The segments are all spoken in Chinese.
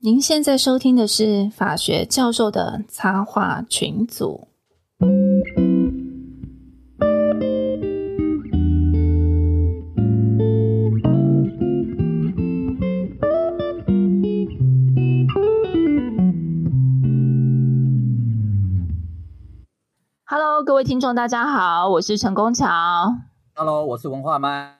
您现在收听的是法学教授的插画群组。Hello，各位听众，大家好，我是陈功桥。Hello，我是文化麦。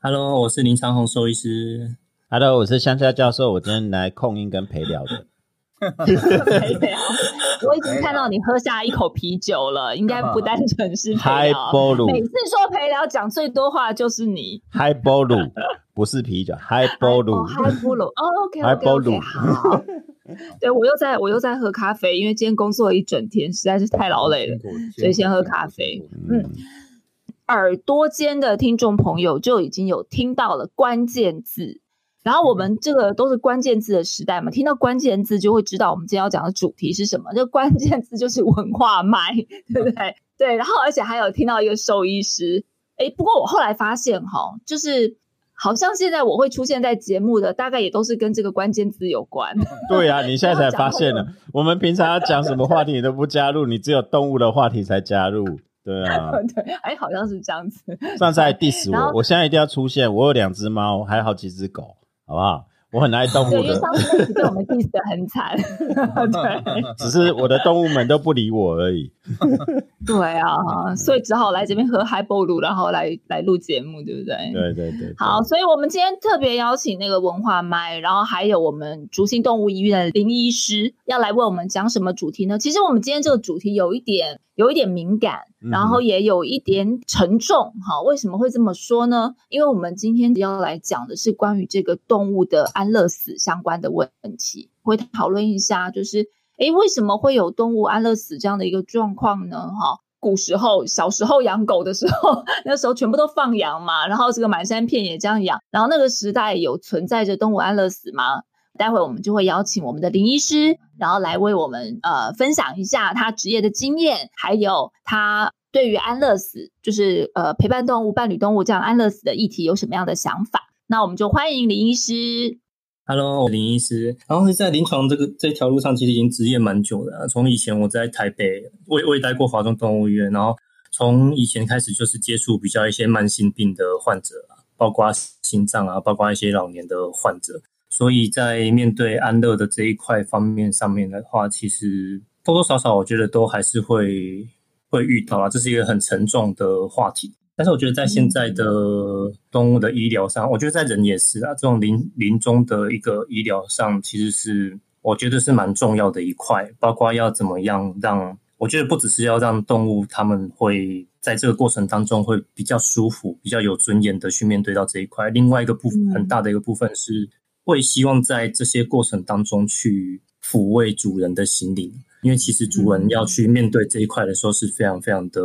Hello，我是林长虹兽医师。Hello，我是香蕉教授，我今天来控音跟陪聊的。陪聊，我已经看到你喝下一口啤酒了，应该不单纯是陪聊。每次说陪聊讲最多话就是你。Highball 不是啤酒，Highball 嗨菠萝哦，OK OK Highball OK，好。对我又在我又在喝咖啡，因为今天工作了一整天，实在是太劳累了，所以先喝咖啡。嗯，耳朵间的听众朋友就已经有听到了关键字，然后我们这个都是关键字的时代嘛，听到关键字就会知道我们今天要讲的主题是什么。这个关键字就是文化脉，对不对？对，然后而且还有听到一个兽医师，诶，不过我后来发现哈，就是。好像现在我会出现在节目的，大概也都是跟这个关键字有关。对啊，你现在才发现了，我们平常要讲什么话题你都不加入，你只有动物的话题才加入。对啊，对，哎，好像是这样子。上次还 diss 我，我现在一定要出现。我有两只猫，还有好几只狗，好不好？我很爱动，物的，因为上次那集被我们 diss 的很惨。对 只是我的动物们都不理我而已。对啊，所以只好来这边喝海波鲁，然后来来录节目，对不对？对对对对好，所以我们今天特别邀请那个文化麦，然后还有我们竹心动物医院的林医师要来为我们讲什么主题呢？其实我们今天这个主题有一点有一点敏感，嗯然后也有一点沉重。哈，为什么会这么说呢？因为我们今天要来讲的是关于这个动物的安乐死相关的问题，会讨论一下，就是诶，为什么会有动物安乐死这样的一个状况呢？哈。古时候，小时候养狗的时候，那时候全部都放养嘛，然后这个满山遍野这样养，然后那个时代有存在着动物安乐死吗？待会我们就会邀请我们的林医师，然后来为我们呃分享一下他职业的经验，还有他对于安乐死，就是呃陪伴动物、伴侣动物这样安乐死的议题有什么样的想法？那我们就欢迎林医师。Hello，林医师。然后是在临床这个这条路上，其实已经职业蛮久了。从以前我在台北，我也我也待过华中动物医院，然后从以前开始就是接触比较一些慢性病的患者，包括心脏啊，包括一些老年的患者。所以在面对安乐的这一块方面上面的话，其实多多少少我觉得都还是会会遇到啊，这是一个很沉重的话题。但是我觉得在现在的动物的医疗上，我觉得在人也是啊，这种临临终的一个医疗上，其实是我觉得是蛮重要的一块，包括要怎么样让，我觉得不只是要让动物他们会在这个过程当中会比较舒服、比较有尊严的去面对到这一块，另外一个部分很大的一个部分是会希望在这些过程当中去抚慰主人的心灵。因为其实主人要去面对这一块的时候是非常非常的、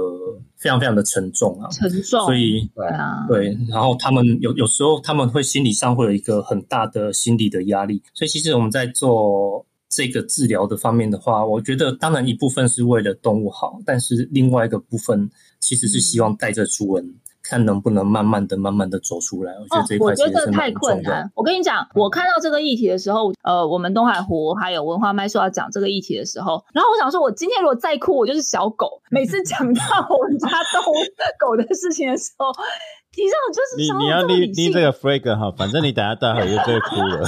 非常非常的沉重啊，沉重，所以对啊，对，然后他们有有时候他们会心理上会有一个很大的心理的压力，所以其实我们在做这个治疗的方面的话，我觉得当然一部分是为了动物好，但是另外一个部分其实是希望带着主人。看能不能慢慢的、慢慢的走出来，我觉得这一哦、我块其实是觉得这太。困难。我跟你讲，我看到这个议题的时候，呃，我们东海湖还有文化麦说要讲这个议题的时候，然后我想说，我今天如果再哭，我就是小狗。每次讲到我们家动物狗的事情的时候，你知道，就是你要立立这个 flag 哈，反正你等下待会又就会哭了。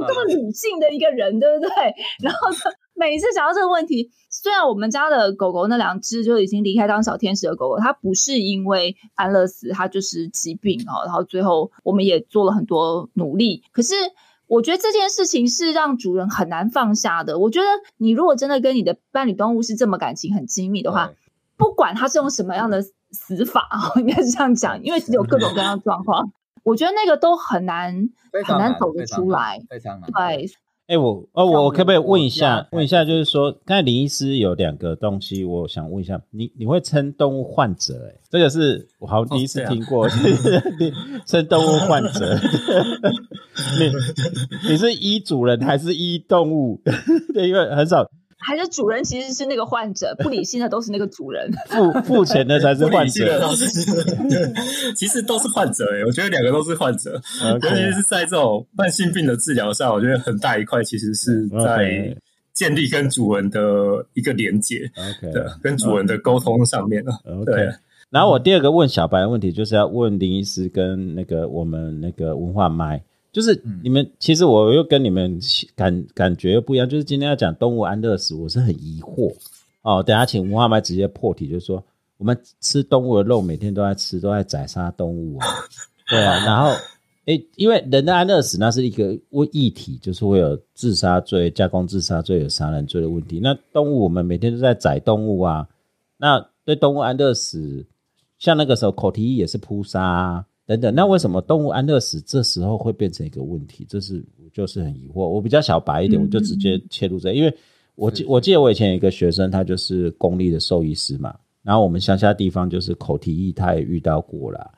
我这么理性的一个人，对不对？然后每次想到这个问题，虽然我们家的狗狗那两只就已经离开当小天使的狗狗，它不是因为安乐死，它就是疾病哦。然后最后我们也做了很多努力，可是我觉得这件事情是让主人很难放下的。我觉得你如果真的跟你的伴侣动物是这么感情很亲密的话，不管它是用什么样的死法啊，应该是这样讲，因为有各种各样的状况。我觉得那个都很难很难走得出来，非常难。对，哎，我哦，我可不可以问一下？问一下，就是说，刚才林医师有两个东西，我想问一下，你你会称动物患者？哎，这个是我好像第一次听过，你称动物患者。你你是医主人还是医动物？对，因为很少还是主人其实是那个患者，不理性的都是那个主人，付付钱的才是患者。其实都是患者哎，我觉得两个都是患者，尤其是在这种慢性病的治疗上，我觉得很大一块其实是在建立跟主人的一个连接，对，跟主人的沟通上面了。对。然后我第二个问小白的问题，就是要问林医师跟那个我们那个文化麦。就是你们，其实我又跟你们感感觉又不一样。就是今天要讲动物安乐死，我是很疑惑哦。等下请文化麦直接破题，就是说我们吃动物的肉，每天都在吃，都在宰杀动物啊。对啊，然后诶，因为人的安乐死那是一个问议题，就是会有自杀罪、加工自杀罪、有杀人罪的问题。那动物我们每天都在宰动物啊，那对动物安乐死，像那个时候口蹄疫也是扑杀。等等，那为什么动物安乐死这时候会变成一个问题？这是就是很疑惑。我比较小白一点，我就直接切入这，因为我记我记得我以前有一个学生，他就是公立的兽医师嘛，然后我们乡下地方就是口蹄疫，他也遇到过啦，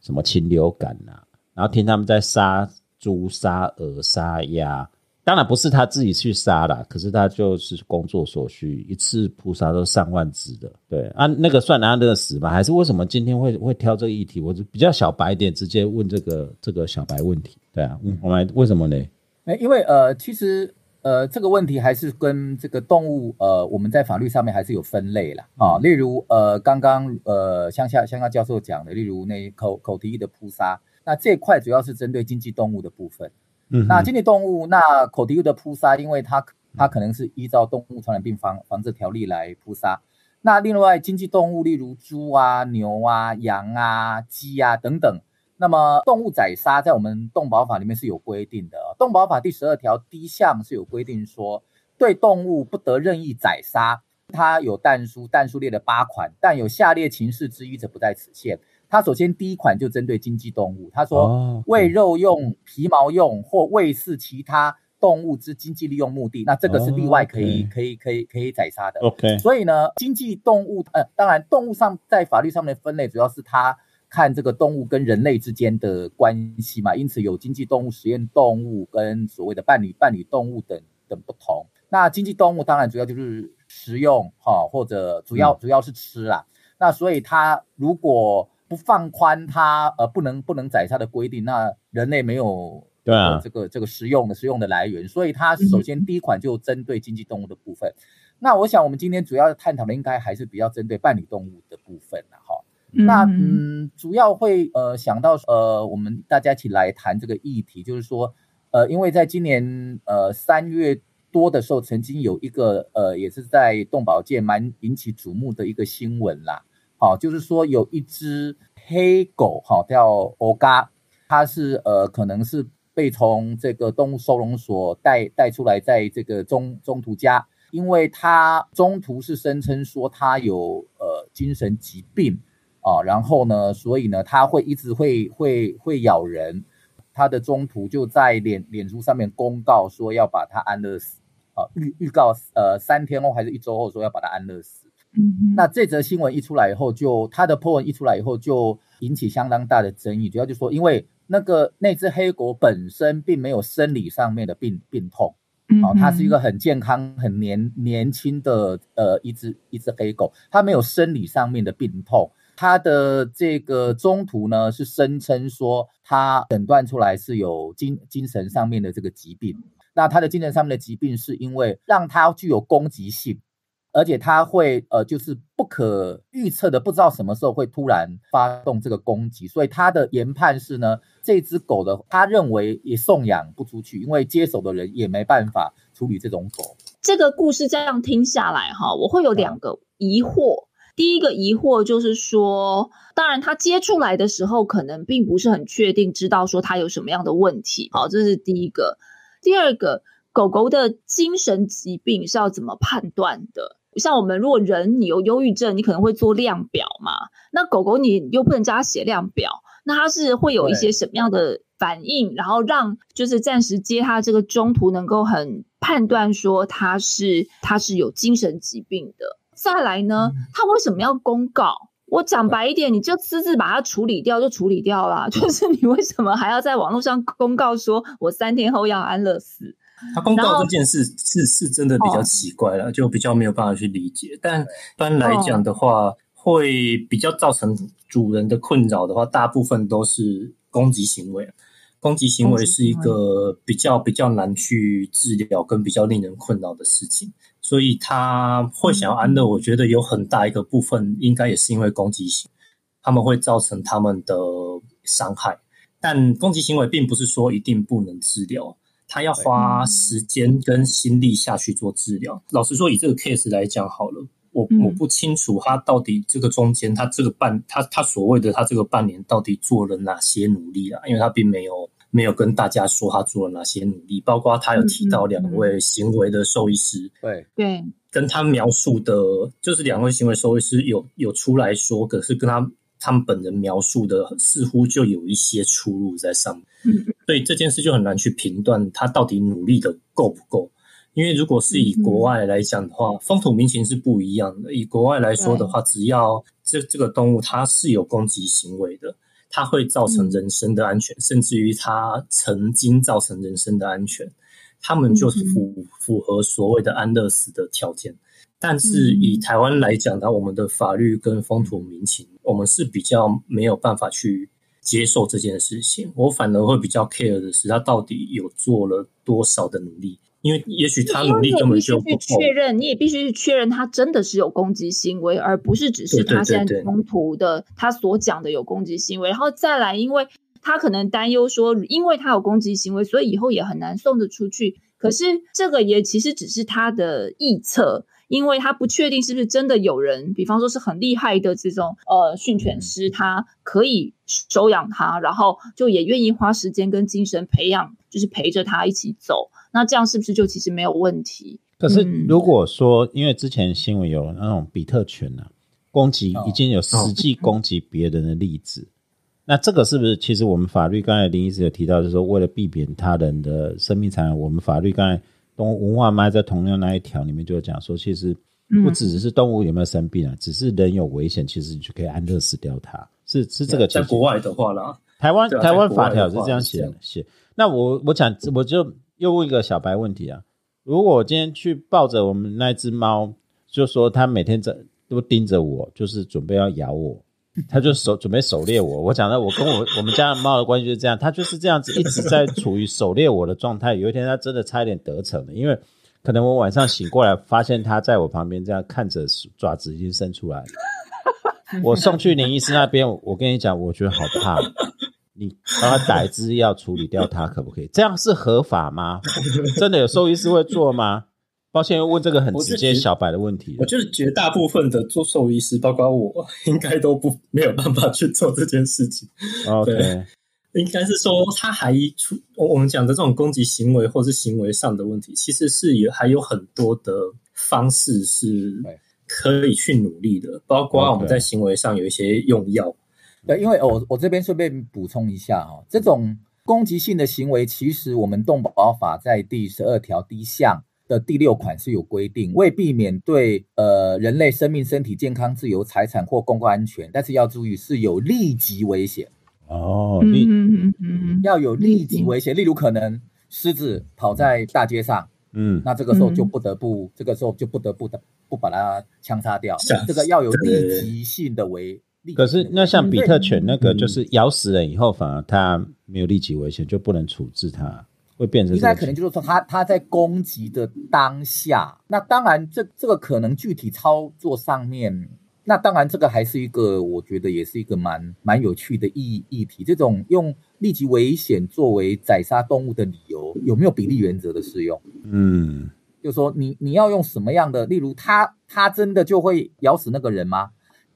什么禽流感呐，然后听他们在杀猪、杀鹅、杀鸭。当然不是他自己去杀啦，可是他就是工作所需，一次扑杀都上万只的。对，啊，那个算安乐死吧？还是为什么今天会会挑这个议题？我就比较小白一点，直接问这个这个小白问题。对啊，嗯，我们为什么呢？哎，因为呃，其实呃，这个问题还是跟这个动物呃，我们在法律上面还是有分类啦啊。例如呃，刚刚呃，乡下乡下教授讲的，例如那口口蹄疫的扑杀，那这块主要是针对经济动物的部分。那经济动物，那口蹄疫的扑杀，因为它它可能是依照动物传染病防防治条例来扑杀。那另外经济动物，例如猪啊、牛啊、羊啊、鸡啊等等，那么动物宰杀在我们动保法里面是有规定的。动保法第十二条第一项是有规定说，对动物不得任意宰杀。它有但书，但书列了八款，但有下列情事之一者不在此限。他首先第一款就针对经济动物，他说喂肉用、皮毛用或喂饲其他动物之经济利用目的，那这个是例外可以可以可以可以宰杀的。OK，所以呢，经济动物呃，当然动物上在法律上面分类，主要是它看这个动物跟人类之间的关系嘛，因此有经济动物、实验动物跟所谓的伴侣伴侣动物等等不同。那经济动物当然主要就是食用哈，或者主要主要是吃啦。那所以它如果不放宽它呃不能不能宰杀的规定，那人类没有对啊这个这个食用的食用的来源，所以它首先第一款就针对经济动物的部分。那我想我们今天主要探讨的应该还是比较针对伴侣动物的部分了哈。那嗯主要会呃想到呃我们大家一起来谈这个议题，就是说呃因为在今年呃三月多的时候，曾经有一个呃也是在动保界蛮引起瞩目的一个新闻啦。好，就是说有一只黑狗，哈，叫欧嘎，它是呃，可能是被从这个动物收容所带带出来，在这个中中途家，因为它中途是声称说它有呃精神疾病啊，然后呢，所以呢，它会一直会会会咬人，它的中途就在脸脸书上面公告说要把它安乐死，啊预预告呃三天后还是一周后说要把它安乐死。那这则新闻一出来以后，就他的破文一出来以后，就引起相当大的争议。主要就说，因为那个那只黑狗本身并没有生理上面的病病痛，哦，它是一个很健康、很年年轻的呃一只一只黑狗，它没有生理上面的病痛。它的这个中途呢，是声称说它诊断出来是有精精神上面的这个疾病。那它的精神上面的疾病，是因为让它具有攻击性。而且它会呃，就是不可预测的，不知道什么时候会突然发动这个攻击，所以他的研判是呢，这只狗的他认为也送养不出去，因为接手的人也没办法处理这种狗。这个故事这样听下来哈，我会有两个疑惑。第一个疑惑就是说，当然他接出来的时候可能并不是很确定，知道说他有什么样的问题，好，这是第一个。第二个，狗狗的精神疾病是要怎么判断的？像我们如果人你有忧郁症，你可能会做量表嘛。那狗狗你又不能叫它写量表，那它是会有一些什么样的反应，然后让就是暂时接它这个中途能够很判断说它是它是有精神疾病的。再来呢，它为什么要公告？我讲白一点，你就私自把它处理掉就处理掉啦，就是你为什么还要在网络上公告说我三天后要安乐死？他公告这件事是是真的比较奇怪了，就比较没有办法去理解。但一般来讲的话，会比较造成主人的困扰的话，大部分都是攻击行为。攻击行为是一个比较比较难去治疗跟比较令人困扰的事情，所以他会想要安乐。我觉得有很大一个部分应该也是因为攻击性，他们会造成他们的伤害。但攻击行为并不是说一定不能治疗，他要花时间跟心力下去做治疗。老实说，以这个 case 来讲好了，我我不清楚他到底这个中间他这个半他他所谓的他这个半年到底做了哪些努力啊？因为他并没有。没有跟大家说他做了哪些努力，包括他有提到两位行为的兽医师，对对，跟他描述的，就是两位行为兽医师有有出来说，可是跟他他们本人描述的似乎就有一些出入在上面，所以这件事就很难去评断他到底努力的够不够。因为如果是以国外来讲的话，风土民情是不一样的。以国外来说的话，只要这这个动物它是有攻击行为的。它会造成人身的安全，甚至于它曾经造成人身的安全，他们就是符符合所谓的安乐死的条件。但是以台湾来讲呢，我们的法律跟风土民情，我们是比较没有办法去接受这件事情。我反而会比较 care 的是，他到底有做了多少的努力。因为也许他努力根本就不够。确认，你也必须去确认他真的是有攻击行为，而不是只是他现在冲突的他所讲的有攻击行为。然后再来，因为他可能担忧说，因为他有攻击行为，所以以后也很难送得出去。可是这个也其实只是他的臆测，因为他不确定是不是真的有人，比方说是很厉害的这种呃训犬师，他可以收养他，然后就也愿意花时间跟精神培养，就是陪着他一起走。那这样是不是就其实没有问题？可是如果说，因为之前新闻有那种比特犬呢，攻击已经有实际攻击别人的例子，那这个是不是其实我们法律刚才林医师有提到，就是说为了避免他人的生命残我们法律刚才动物文化嘛在同样那一条里面就讲说，其实不只是动物有没有生病啊，只是人有危险，其实你就可以安乐死掉它。是是这个在国外的话啦，台湾台湾法条是这样写的写。那我我讲我就。又问一个小白问题啊，如果我今天去抱着我们那只猫，就说它每天在都盯着我，就是准备要咬我，他就手准备狩猎我。我讲的我跟我我们家的猫的关系就是这样，它就是这样子一直在处于狩猎我的状态。有一天它真的差一点得逞了，因为可能我晚上醒过来发现它在我旁边这样看着，爪子已经伸出来了。我送去林医师那边，我跟你讲，我觉得好怕。你帮他打一支药处理掉它，可不可以？这样是合法吗？真的有兽医师会做吗？抱歉，问这个很直接小白的问题。我就是绝大部分的做兽医师，包括我，应该都不没有办法去做这件事情。OK，应该是说他还出我们讲的这种攻击行为或是行为上的问题，其实是有还有很多的方式是可以去努力的，包括我们在行为上有一些用药。对，因为我我这边顺便补充一下哈，这种攻击性的行为，其实我们动保法在第十二条第一项的第六款是有规定，为避免对呃人类生命、身体健康、自由、财产或公共安全，但是要注意是有立即危险。哦，立嗯嗯嗯要有立即危险，例如可能狮子跑在大街上，嗯，那这个时候就不得不这个时候就不得不的不把它枪杀掉，这个要有立即性的危。可是，那像比特犬那个，就是咬死人以后，反而它没有立即危险，就不能处置它，会变成。应该可能就是说，他他在攻击的当下，那当然，这这个可能具体操作上面，那当然这个还是一个，我觉得也是一个蛮蛮有趣的议议题。这种用立即危险作为宰杀动物的理由，有没有比例原则的适用？嗯，就说你你要用什么样的，例如他他真的就会咬死那个人吗？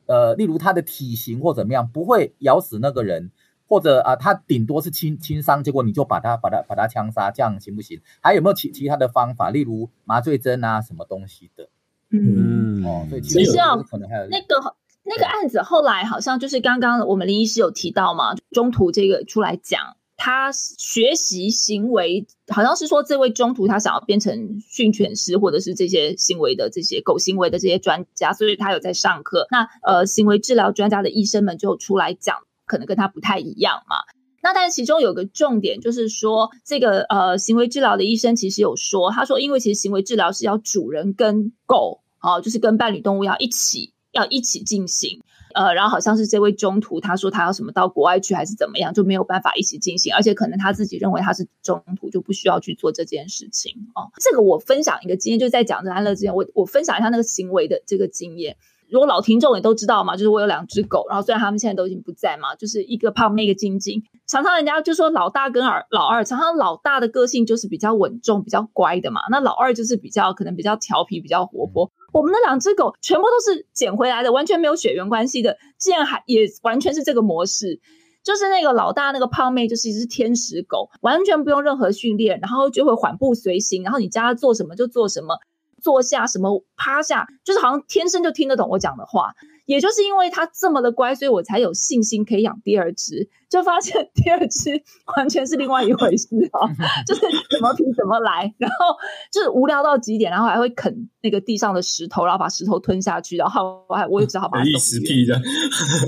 呃，例如他的体型或怎么样，不会咬死那个人，或者啊，他顶多是轻轻伤，结果你就把他把他把他枪杀，这样行不行？还有没有其其他的方法，例如麻醉针啊，什么东西的？嗯，哦，所以其实啊，可能还有那个那个案子后来好像就是刚刚我们林医师有提到嘛，中途这个出来讲。他学习行为，好像是说这位中途他想要变成训犬师，或者是这些行为的这些狗行为的这些专家，所以他有在上课。那呃，行为治疗专家的医生们就出来讲，可能跟他不太一样嘛。那但是其中有个重点就是说，这个呃行为治疗的医生其实有说，他说因为其实行为治疗是要主人跟狗，哦，就是跟伴侣动物要一起要一起进行。呃，然后好像是这位中途，他说他要什么到国外去还是怎么样，就没有办法一起进行，而且可能他自己认为他是中途就不需要去做这件事情哦。这个我分享一个经验，就在讲这安乐之前，我我分享一下那个行为的这个经验。如果老听众也都知道嘛，就是我有两只狗，然后虽然他们现在都已经不在嘛，就是一个胖妹一个晶晶，常常人家就说老大跟二老二，常常老大的个性就是比较稳重、比较乖的嘛，那老二就是比较可能比较调皮、比较活泼。我们的两只狗全部都是捡回来的，完全没有血缘关系的，竟然还也完全是这个模式，就是那个老大那个胖妹就是一只天使狗，完全不用任何训练，然后就会缓步随行，然后你叫它做什么就做什么。坐下什么趴下，就是好像天生就听得懂我讲的话。也就是因为它这么的乖，所以我才有信心可以养第二只。就发现第二只完全是另外一回事啊，就是怎么拼怎么来，然后就是无聊到极点，然后还会啃那个地上的石头，然后把石头吞下去，然后我还我也只好把它一时屁的，就是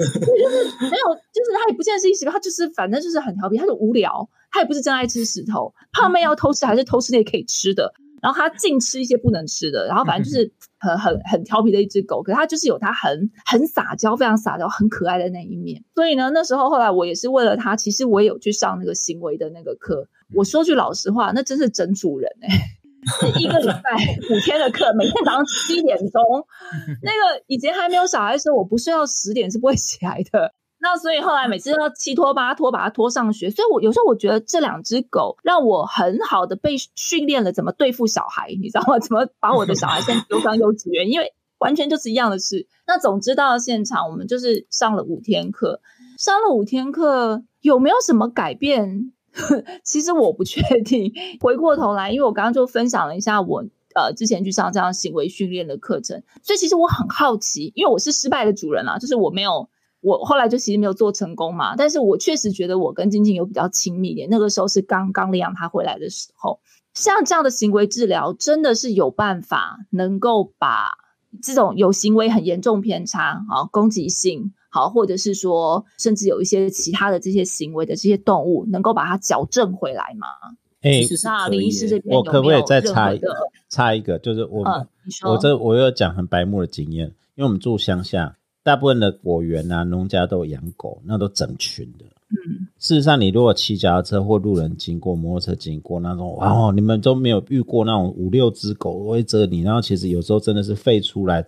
没有，就是他也不见得是一时，他就是反正就是很调皮，他就无聊，他也不是真爱吃石头。胖妹要偷吃还是偷吃那可以吃的。然后它净吃一些不能吃的，然后反正就是很很很调皮的一只狗，可是它就是有它很很撒娇、非常撒娇、很可爱的那一面。所以呢，那时候后来我也是为了它，其实我也有去上那个行为的那个课。我说句老实话，那真是整主人哎，一个礼拜五天的课，每天早上七点钟，那个以前还没有小孩的时候，我不睡到十点是不会起来的。那所以后来每次都要七拖八拖把它拖上学，所以我有时候我觉得这两只狗让我很好的被训练了怎么对付小孩，你知道吗？怎么把我的小孩先丢上幼稚园？因为完全就是一样的事。那总之到现场，我们就是上了五天课，上了五天课有没有什么改变？其实我不确定。回过头来，因为我刚刚就分享了一下我呃之前去上这样行为训练的课程，所以其实我很好奇，因为我是失败的主人啊，就是我没有。我后来就其实没有做成功嘛，但是我确实觉得我跟晶晶有比较亲密一点。那个时候是刚刚领养他回来的时候，像这样的行为治疗真的是有办法能够把这种有行为很严重偏差啊、攻击性好，或者是说甚至有一些其他的这些行为的这些动物，能够把它矫正回来吗？哎，那林医师这边我可不可以再插一个？插一个，就是我我这我有讲很白目的经验，因为我们住乡下。大部分的果园啊，农家都有养狗，那都整群的。嗯，事实上，你如果骑脚踏车或路人经过、摩托车经过那种，哇，你们都没有遇过那种五六只狗围着你，然后其实有时候真的是吠出来，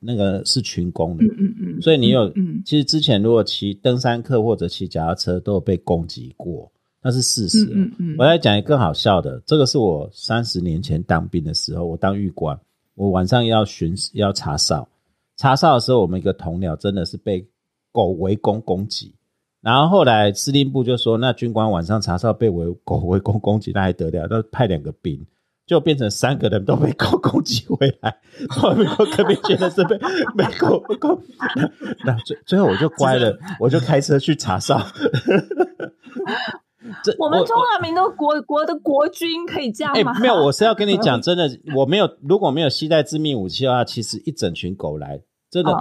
那个是群攻的。嗯嗯嗯。所以你有，其实之前如果骑登山客或者骑脚踏车都有被攻击过，那是事实。嗯嗯。我来讲一个更好笑的，这个是我三十年前当兵的时候，我当狱官，我晚上要巡要查哨。查哨的时候，我们一个同僚真的是被狗围攻攻击，然后后来司令部就说，那军官晚上查哨被围狗围攻攻击，那还得了？那派两个兵，就变成三个人都被狗攻击回来。后面我可别觉得是被被狗攻，那最最后我就乖了，我就开车去查哨。这我们中华民国国国的国军可以这样吗？没有，我是要跟你讲，真的，我没有，如果没有携带致命武器的话，其实一整群狗来，真的，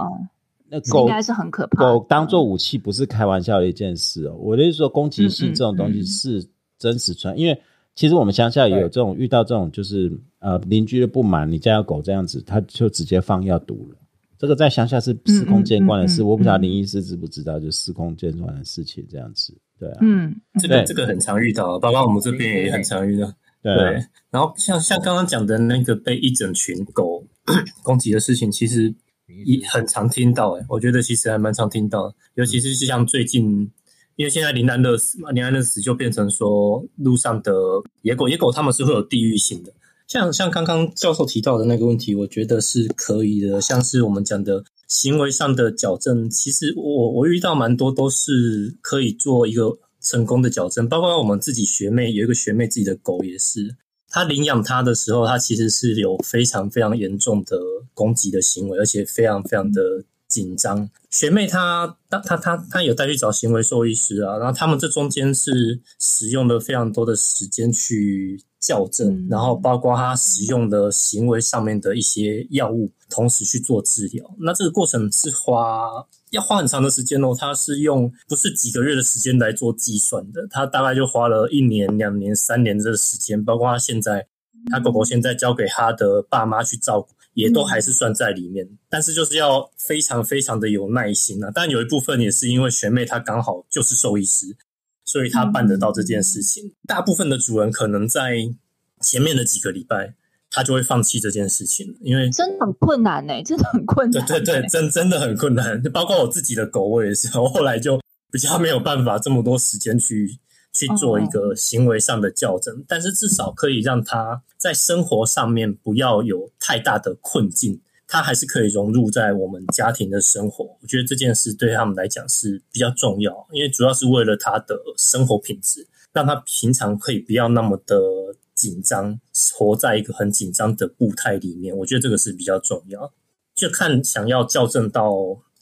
那狗应该是很可怕。狗当做武器不是开玩笑的一件事哦。我的意思说，攻击性这种东西是真实存在，因为其实我们乡下也有这种遇到这种，就是呃邻居的不满，你家有狗这样子，他就直接放药毒了。这个在乡下是司空见惯的事，我不知道林医师知不知道，就司空见惯的事情这样子。对啊，嗯，这个这个很常遇到，包括我们这边也很常遇到。对，然后像像刚刚讲的那个被一整群狗 攻击的事情，其实也很常听到。哎，我觉得其实还蛮常听到，尤其是像最近，因为现在林安乐死嘛，林安乐死就变成说路上的野狗，野狗他们是会有地域性的。像像刚刚教授提到的那个问题，我觉得是可以的，像是我们讲的。行为上的矫正，其实我我遇到蛮多都是可以做一个成功的矫正，包括我们自己学妹有一个学妹自己的狗也是，她领养它的时候，它其实是有非常非常严重的攻击的行为，而且非常非常的紧张。学妹她她她她她有带去找行为兽医师啊，然后他们这中间是使用了非常多的时间去。校正，然后包括他使用的行为上面的一些药物，同时去做治疗。那这个过程是花要花很长的时间哦，他是用不是几个月的时间来做计算的，他大概就花了一年、两年、三年这个时间，包括他现在他狗狗现在交给他的爸妈去照顾，也都还是算在里面。但是就是要非常非常的有耐心啊！但有一部分也是因为学妹她刚好就是兽医师。所以他办得到这件事情。大部分的主人可能在前面的几个礼拜，他就会放弃这件事情，因为真的很困难呢，真的很困难。对对对，真真的很困难。包括我自己的狗，我也是，我后来就比较没有办法这么多时间去去做一个行为上的校正，但是至少可以让它在生活上面不要有太大的困境。它还是可以融入在我们家庭的生活，我觉得这件事对他们来讲是比较重要，因为主要是为了他的生活品质，让他平常可以不要那么的紧张，活在一个很紧张的步态里面。我觉得这个是比较重要，就看想要校正到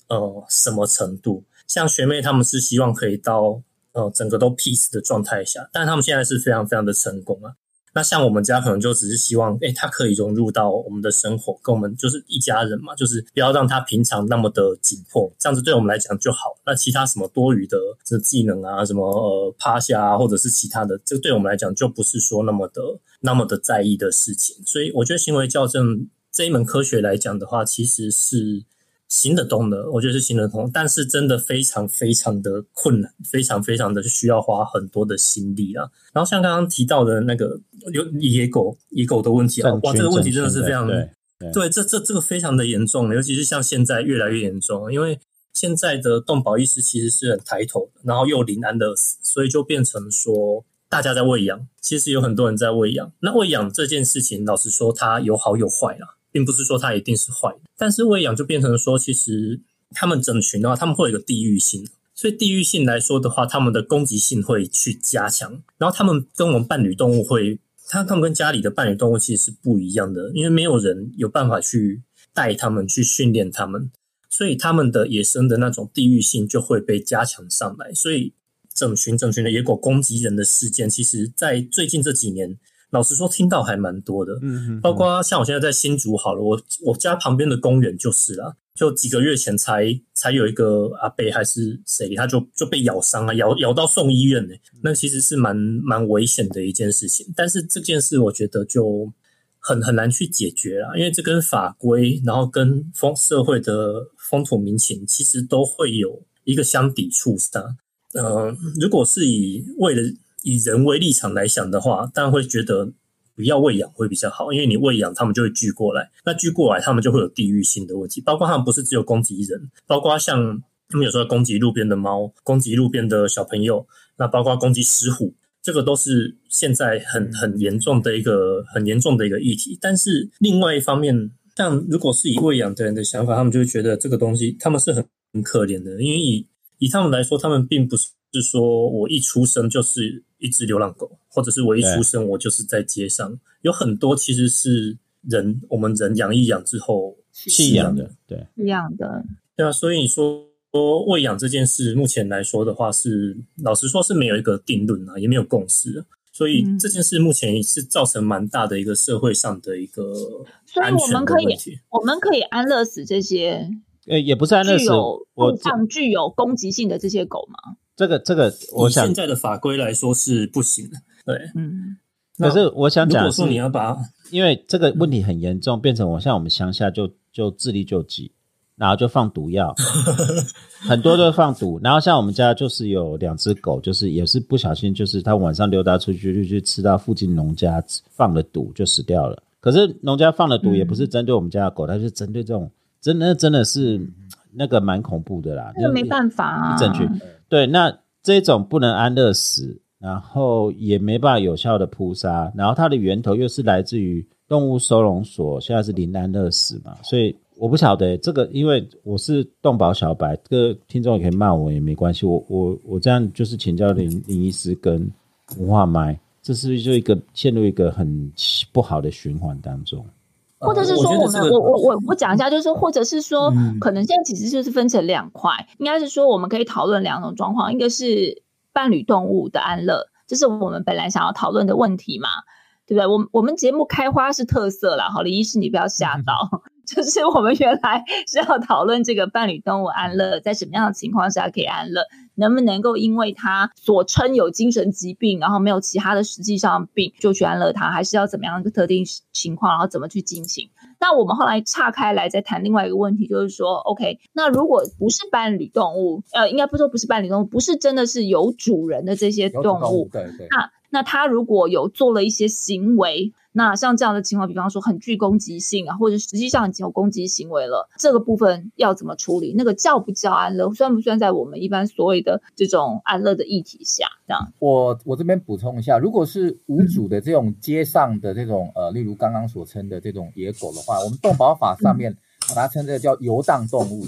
呃什么程度。像学妹他们是希望可以到呃整个都 peace 的状态下，但他们现在是非常非常的成功啊。那像我们家可能就只是希望，哎，他可以融入到我们的生活，跟我们就是一家人嘛，就是不要让他平常那么的紧迫，这样子对我们来讲就好。那其他什么多余的这技能啊，什么呃趴下啊，或者是其他的，这对我们来讲就不是说那么的那么的在意的事情。所以我觉得行为校正这一门科学来讲的话，其实是。行得通的，我觉得是行得通，但是真的非常非常的困难，非常非常的需要花很多的心力啊。然后像刚刚提到的那个有野狗、野狗的问题啊，哇，这个问题真的是非常对，这这这个非常的严重，尤其是像现在越来越严重，因为现在的动保意识其实是很抬头的，然后又临安乐死，所以就变成说大家在喂养，其实有很多人在喂养。那喂养这件事情，老实说，它有好有坏啦。并不是说它一定是坏的，但是喂养就变成说，其实他们整群的话，他们会有一个地域性，所以地域性来说的话，他们的攻击性会去加强。然后他们跟我们伴侣动物会，他他们跟家里的伴侣动物其实是不一样的，因为没有人有办法去带他们去训练他们，所以他们的野生的那种地域性就会被加强上来。所以整群整群的野狗攻击人的事件，其实在最近这几年。老实说，听到还蛮多的，嗯，包括像我现在在新竹好了，我我家旁边的公园就是啦，就几个月前才才有一个阿伯还是谁，他就就被咬伤了，咬咬到送医院呢，那其实是蛮蛮危险的一件事情。但是这件事我觉得就很很难去解决啦，因为这跟法规，然后跟风社会的风土民情，其实都会有一个相抵触的。嗯，如果是以为了。以人为立场来想的话，当然会觉得不要喂养会比较好，因为你喂养，他们就会聚过来。那聚过来，他们就会有地域性的问题。包括他们不是只有攻击人，包括像他们有时候攻击路边的猫，攻击路边的小朋友，那包括攻击狮虎，这个都是现在很很严重的一个很严重的一个议题。但是另外一方面，像如果是以喂养的人的想法，他们就会觉得这个东西他们是很很可怜的，因为以以他们来说，他们并不是说我一出生就是。一只流浪狗，或者是我一出生我就是在街上，有很多其实是人，我们人养一养之后弃养的，对，弃养的，对啊。所以你说喂养这件事，目前来说的话，是老实说是没有一个定论啊，也没有共识。所以这件事目前是造成蛮大的一个社会上的一个安全的问题。我们可以安乐死这些，呃，也不是安乐死，我像具有攻击性的这些狗吗？这个这个，我想现在的法规来说是不行的。对，嗯。可是我想讲，如果说你要把，因为这个问题很严重，变成我像我们乡下就就自力救济，然后就放毒药，很多都放毒。然后像我们家就是有两只狗，就是也是不小心，就是它晚上溜达出去就去吃到附近农家放的毒，就死掉了。可是农家放的毒也不是针对我们家的狗，它是针对这种真的真的是那个蛮恐怖的啦。那没办法啊，一整群。对，那这种不能安乐死，然后也没办法有效的扑杀，然后它的源头又是来自于动物收容所，现在是临安乐死嘛，所以我不晓得这个，因为我是动保小白，这个听众也可以骂我也没关系，我我我这样就是请教林林医师跟文化麦，这是就一个陷入一个很不好的循环当中。或者是说，我们我我我我讲一下，就是或者是说，可能现在其实就是分成两块，应该是说我们可以讨论两种状况，一个是伴侣动物的安乐，这是我们本来想要讨论的问题嘛。对不对？我我们节目开花是特色啦，好，李医师你不要吓到，就是我们原来是要讨论这个伴侣动物安乐，在什么样的情况下可以安乐，能不能够因为他所称有精神疾病，然后没有其他的实际上病就去安乐他，还是要怎么样一个特定情况，然后怎么去进行？那我们后来岔开来再谈另外一个问题，就是说，OK，那如果不是伴侣动物，呃，应该不说不是伴侣动物，不是真的是有主人的这些动物，对对，那那他如果有做了一些行为。那像这样的情况，比方说很具攻击性啊，或者实际上已经有攻击行为了，这个部分要怎么处理？那个叫不叫安乐，算不算在我们一般所谓的这种安乐的议题下？这样，我我这边补充一下，如果是无主的这种街上的这种呃，例如刚刚所称的这种野狗的话，我们动保法上面把它称这个叫游荡动物。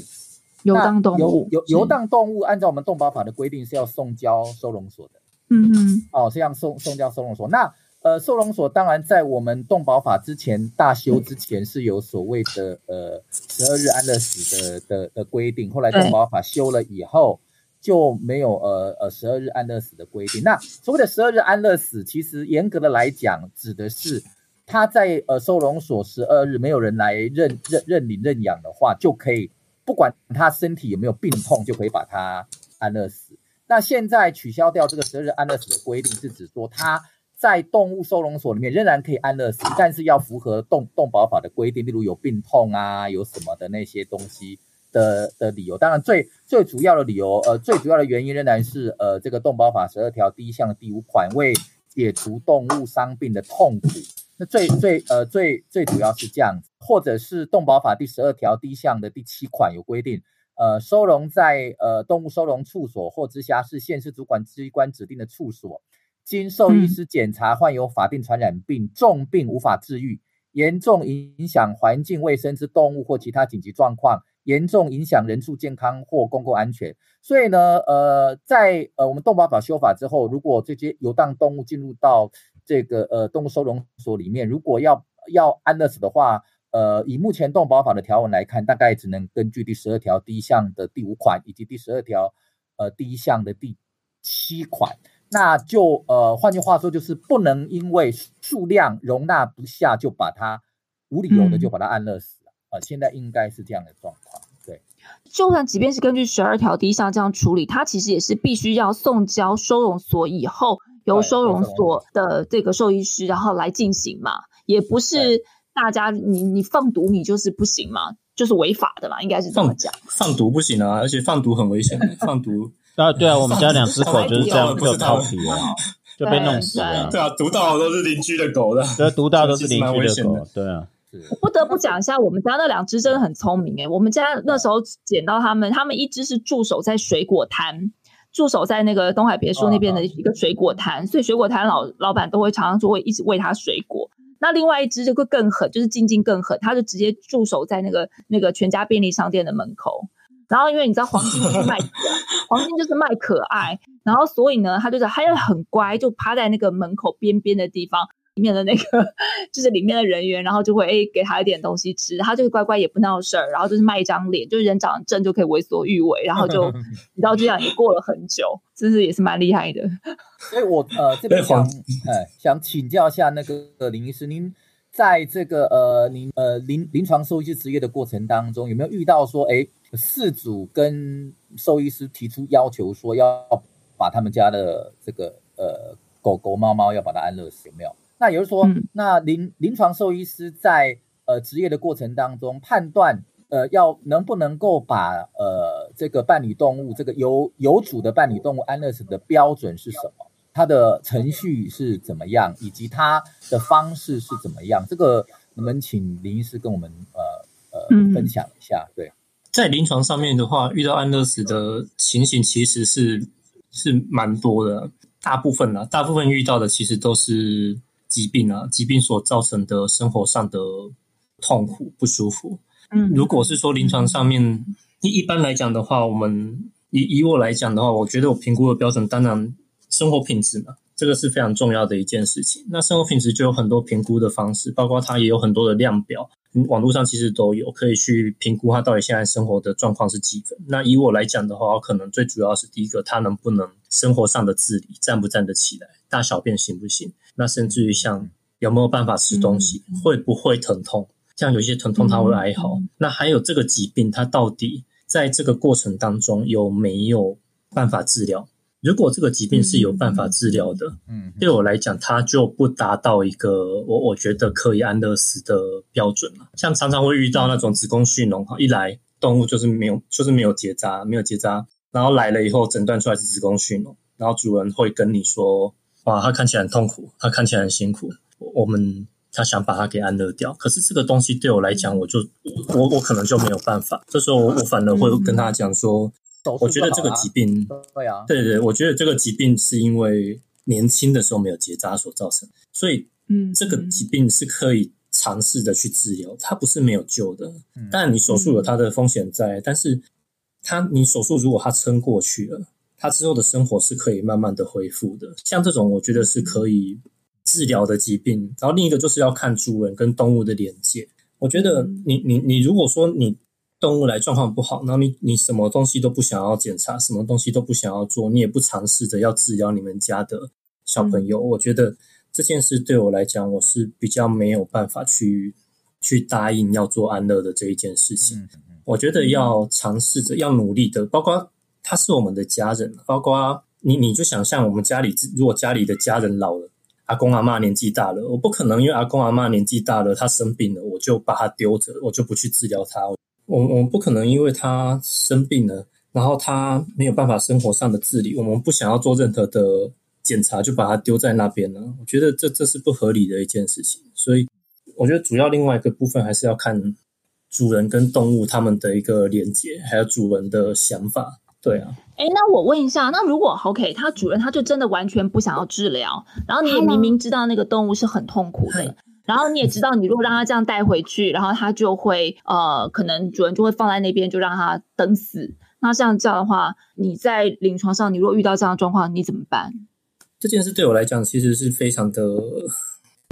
游荡动物，游游荡动物，按照我们动保法的规定是要送交收容所的。嗯哼，哦，这样送送交收容所，那。呃，收容所当然在我们动保法之前大修之前是有所谓的呃十二日安乐死的的的规定，后来动保法修了以后就没有呃呃十二日安乐死的规定。那所谓的十二日安乐死，其实严格的来讲，指的是他在呃收容所十二日没有人来认认认领认养的话，就可以不管他身体有没有病痛，就可以把他安乐死。那现在取消掉这个十二日安乐死的规定，是指说他。在动物收容所里面仍然可以安乐死，但是要符合动动保法的规定，例如有病痛啊，有什么的那些东西的的理由。当然，最最主要的理由，呃，最主要的原因仍然是呃，这个动保法十二条第一项的第五款为解除动物伤病的痛苦。那最最呃最最主要是这样子，或者是动保法第十二条第一项的第七款有规定，呃，收容在呃动物收容处所或直辖市、县市主管机关指定的处所。经兽医师检查患有法定传染病、重病无法治愈、严重影响环境卫生之动物或其他紧急状况、严重影响人畜健康或公共安全。所以呢，呃，在呃我们动保法修法之后，如果这些游荡动物进入到这个呃动物收容所里面，如果要要安乐死的话，呃，以目前动保法的条文来看，大概只能根据第十二条第一项的第五款以及第十二条呃第一项的第七款。那就呃，换句话说，就是不能因为数量容纳不下，就把它无理由的就把它安乐死了啊！现在应该是这样的状况。对，就算即便是根据十二条第一项这样处理，它其实也是必须要送交收容所以后，由收容所的这个兽医师然后来进行嘛，也不是大家你你放毒你就是不行嘛，就是违法的嘛，应该是这么讲。放毒不行啊，而且放毒很危险，放毒。啊，对啊，我们家两只狗就是这样就逃皮了，就被弄死了。对啊，毒到都是邻居的狗的，对，毒到都是邻居的狗。对啊，我不得不讲一下，我们家那两只真的很聪明诶。我们家那时候捡到它们，它们一只是驻守在水果摊，驻守在那个东海别墅那边的一个水果摊，所以水果摊老老板都会常常就会一直喂它水果。那另外一只就会更狠，就是静静更狠，他就直接驻守在那个那个全家便利商店的门口。然后，因为你知道黄金就是卖 黄金就是卖可爱，然后所以呢，他就是他又很乖，就趴在那个门口边边的地方，里面的那个 就是里面的人员，然后就会诶给他一点东西吃，他就乖乖也不闹事儿，然后就是卖一张脸，就是人长得正就可以为所欲为，然后就 你知道这样也过了很久，真是也是蛮厉害的。所以我呃 这边想哎想请教一下那个林医师，您在这个呃您呃临临床兽医师职业的过程当中，有没有遇到说哎？饲主跟兽医师提出要求，说要把他们家的这个呃狗狗、猫猫要把它安乐死，有没有？那也就是说，那临临床兽医师在呃职业的过程当中，判断呃要能不能够把呃这个伴侣动物，这个有有主的伴侣动物安乐死的标准是什么？它的程序是怎么样？以及它的方式是怎么样？这个我们请林医师跟我们呃呃分享一下？对。在临床上面的话，遇到安乐死的情形其实是是蛮多的，大部分呢，大部分遇到的其实都是疾病啊，疾病所造成的生活上的痛苦不舒服。嗯，如果是说临床上面，一一般来讲的话，我们以以我来讲的话，我觉得我评估的标准，当然生活品质嘛，这个是非常重要的一件事情。那生活品质就有很多评估的方式，包括它也有很多的量表。网络上其实都有可以去评估它到底现在生活的状况是几分。那以我来讲的话，可能最主要是第一个，它能不能生活上的自理，站不站得起来，大小便行不行？那甚至于像有没有办法吃东西，会不会疼痛？像有些疼痛它会哀嚎。那还有这个疾病，它到底在这个过程当中有没有办法治疗？如果这个疾病是有办法治疗的，嗯，对我来讲，它就不达到一个我我觉得可以安乐死的标准了。像常常会遇到那种子宫蓄脓，一来动物就是没有，就是没有结扎，没有结扎，然后来了以后诊断出来是子宫蓄脓，然后主人会跟你说，哇，他看起来很痛苦，他看起来很辛苦，我们他想把它给安乐掉，可是这个东西对我来讲，我就我我可能就没有办法，这时候我反而会跟他讲说。我觉得这个疾病，对啊，对对，我觉得这个疾病是因为年轻的时候没有结扎所造成，所以，嗯，这个疾病是可以尝试的去治疗，它不是没有救的。当然，你手术有它的风险在，但是它你手术如果他撑过去了，他之后的生活是可以慢慢的恢复的。像这种，我觉得是可以治疗的疾病。然后另一个就是要看主人跟动物的连接。我觉得你你你如果说你。动物来状况不好，然后你你什么东西都不想要检查，什么东西都不想要做，你也不尝试着要治疗你们家的小朋友。我觉得这件事对我来讲，我是比较没有办法去去答应要做安乐的这一件事情。我觉得要尝试着要努力的，包括他是我们的家人，包括你你就想象我们家里如果家里的家人老了，阿公阿妈年纪大了，我不可能因为阿公阿妈年纪大了，他生病了，我就把他丢着，我就不去治疗他。我我们不可能因为他生病了，然后他没有办法生活上的自理，我们不想要做任何的检查，就把他丢在那边了。我觉得这这是不合理的一件事情。所以我觉得主要另外一个部分还是要看主人跟动物他们的一个连接，还有主人的想法。对啊，哎，那我问一下，那如果 OK，他主人他就真的完全不想要治疗，然后你也明明知道那个动物是很痛苦的。然后你也知道，你如果让它这样带回去，然后它就会呃，可能主人就会放在那边，就让它等死。那像这样的话，你在临床上，你如果遇到这样的状况，你怎么办？这件事对我来讲，其实是非常的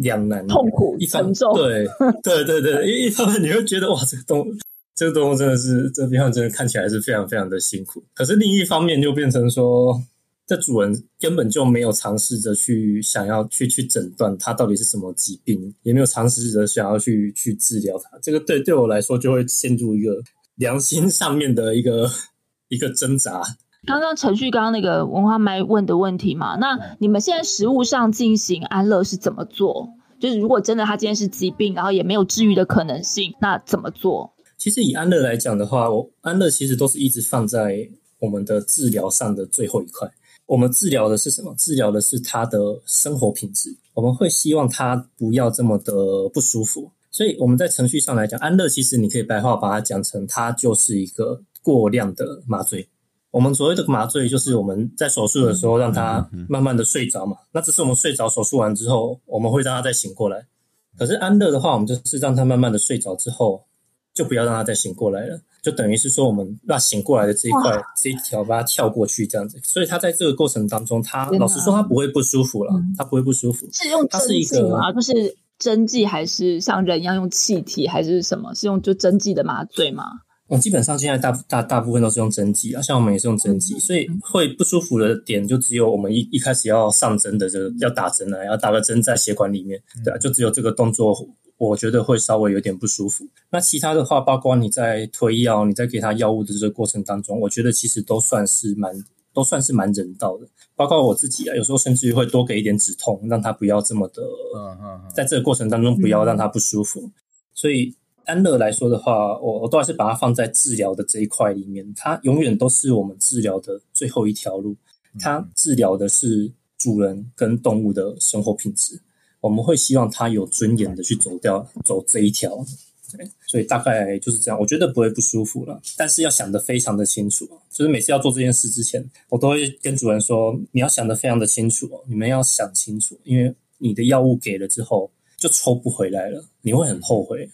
两难、痛苦一、沉重。对对对对，因为 一方面你会觉得哇，这个动物，这个动物真的是这地方真的看起来是非常非常的辛苦。可是另一方面就变成说。这主人根本就没有尝试着去想要去去诊断它到底是什么疾病，也没有尝试着想要去去治疗它。这个对对我来说就会陷入一个良心上面的一个一个挣扎。刚刚程序刚刚那个文化麦问的问题嘛，那你们现在实物上进行安乐是怎么做？就是如果真的他今天是疾病，然后也没有治愈的可能性，那怎么做？其实以安乐来讲的话，我安乐其实都是一直放在我们的治疗上的最后一块。我们治疗的是什么？治疗的是他的生活品质。我们会希望他不要这么的不舒服。所以我们在程序上来讲，安乐其实你可以白话把它讲成，它就是一个过量的麻醉。我们所谓的麻醉，就是我们在手术的时候让他慢慢的睡着嘛。那只是我们睡着，手术完之后，我们会让他再醒过来。可是安乐的话，我们就是让他慢慢的睡着之后，就不要让他再醒过来了。就等于是说，我们那醒过来的这一块这一条，把它跳过去这样子。所以他在这个过程当中，他老实说，他不会不舒服了，他不会不舒服。是用针剂吗？就是针剂，还是像人一样用气体，还是什么？是用就针剂的麻醉吗？嗯，基本上现在大大大部分都是用针剂啊，像我们也是用针剂，所以会不舒服的点就只有我们一一开始要上针的这个要打针啊，要打个针在血管里面，对啊，就只有这个动作。我觉得会稍微有点不舒服。那其他的话，包括你在推药、你在给他药物的这个过程当中，我觉得其实都算是蛮都算是蛮人道的。包括我自己啊，有时候甚至于会多给一点止痛，让他不要这么的，在这个过程当中不要让他不舒服。所以安乐来说的话，我我都还是把它放在治疗的这一块里面。它永远都是我们治疗的最后一条路。它治疗的是主人跟动物的生活品质。我们会希望它有尊严的去走掉走这一条，对，所以大概就是这样。我觉得不会不舒服了，但是要想得非常的清楚。就是每次要做这件事之前，我都会跟主人说：你要想得非常的清楚，你们要想清楚，因为你的药物给了之后就抽不回来了，你会很后悔。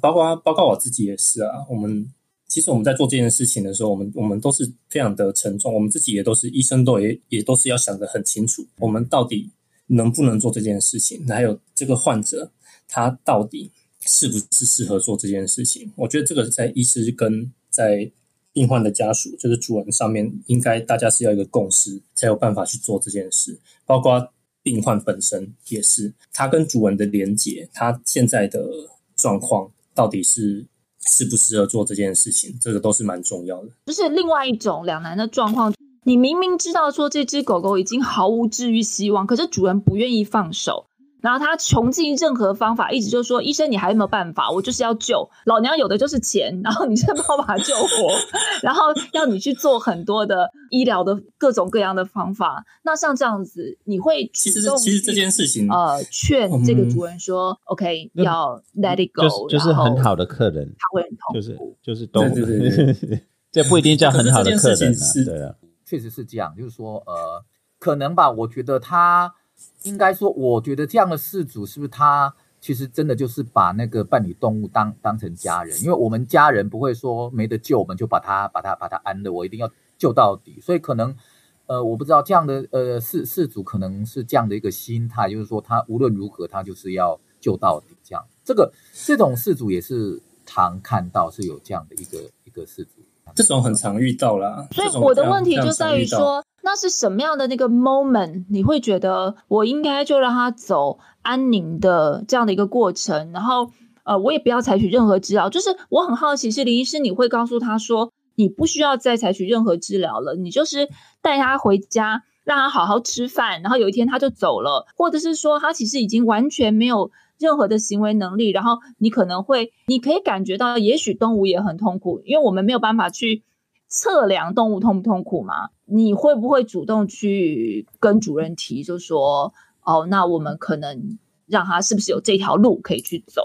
包括包括我自己也是啊。我们其实我们在做这件事情的时候，我们我们都是非常的沉重。我们自己也都是医生，都也也都是要想得很清楚，我们到底。能不能做这件事情？还有这个患者，他到底是不是适合做这件事情？我觉得这个在医师跟在病患的家属，就是主人上面，应该大家是要一个共识，才有办法去做这件事。包括病患本身也是，他跟主人的连接，他现在的状况到底是适不适合做这件事情，这个都是蛮重要的。就是另外一种两难的状况，你明明知道说这只狗狗已经毫无治愈希望，可是主人不愿意放手。然后他穷尽任何方法，一直就说：“医生，你还有没有办法？我就是要救老娘，有的就是钱。然后你先帮我把他救活，然后要你去做很多的医疗的各种各样的方法。那像这样子，你会其实其实这件事情呃，劝这个主人说：‘OK，要 Let it go’，就是很好的客人，他会很痛苦，就是就是都 这不一定叫很好的客人啊。对啊，确实是这样，就是说呃，可能吧，我觉得他。应该说，我觉得这样的事主是不是他其实真的就是把那个伴侣动物当当成家人？因为我们家人不会说没得救，我们就把他把他把他安了，我一定要救到底。所以可能，呃，我不知道这样的呃事事主可能是这样的一个心态，就是说他无论如何他就是要救到底。这样，这个这种事主也是常看到是有这样的一个一个事主，这种很常遇到啦。所以我的问题就在于说。那是什么样的那个 moment？你会觉得我应该就让他走安宁的这样的一个过程，然后呃，我也不要采取任何治疗。就是我很好奇，是林医师，你会告诉他说，你不需要再采取任何治疗了，你就是带他回家，让他好好吃饭，然后有一天他就走了，或者是说他其实已经完全没有任何的行为能力，然后你可能会，你可以感觉到，也许动物也很痛苦，因为我们没有办法去。测量动物痛不痛苦嘛？你会不会主动去跟主人提，就说哦，那我们可能让他是不是有这条路可以去走？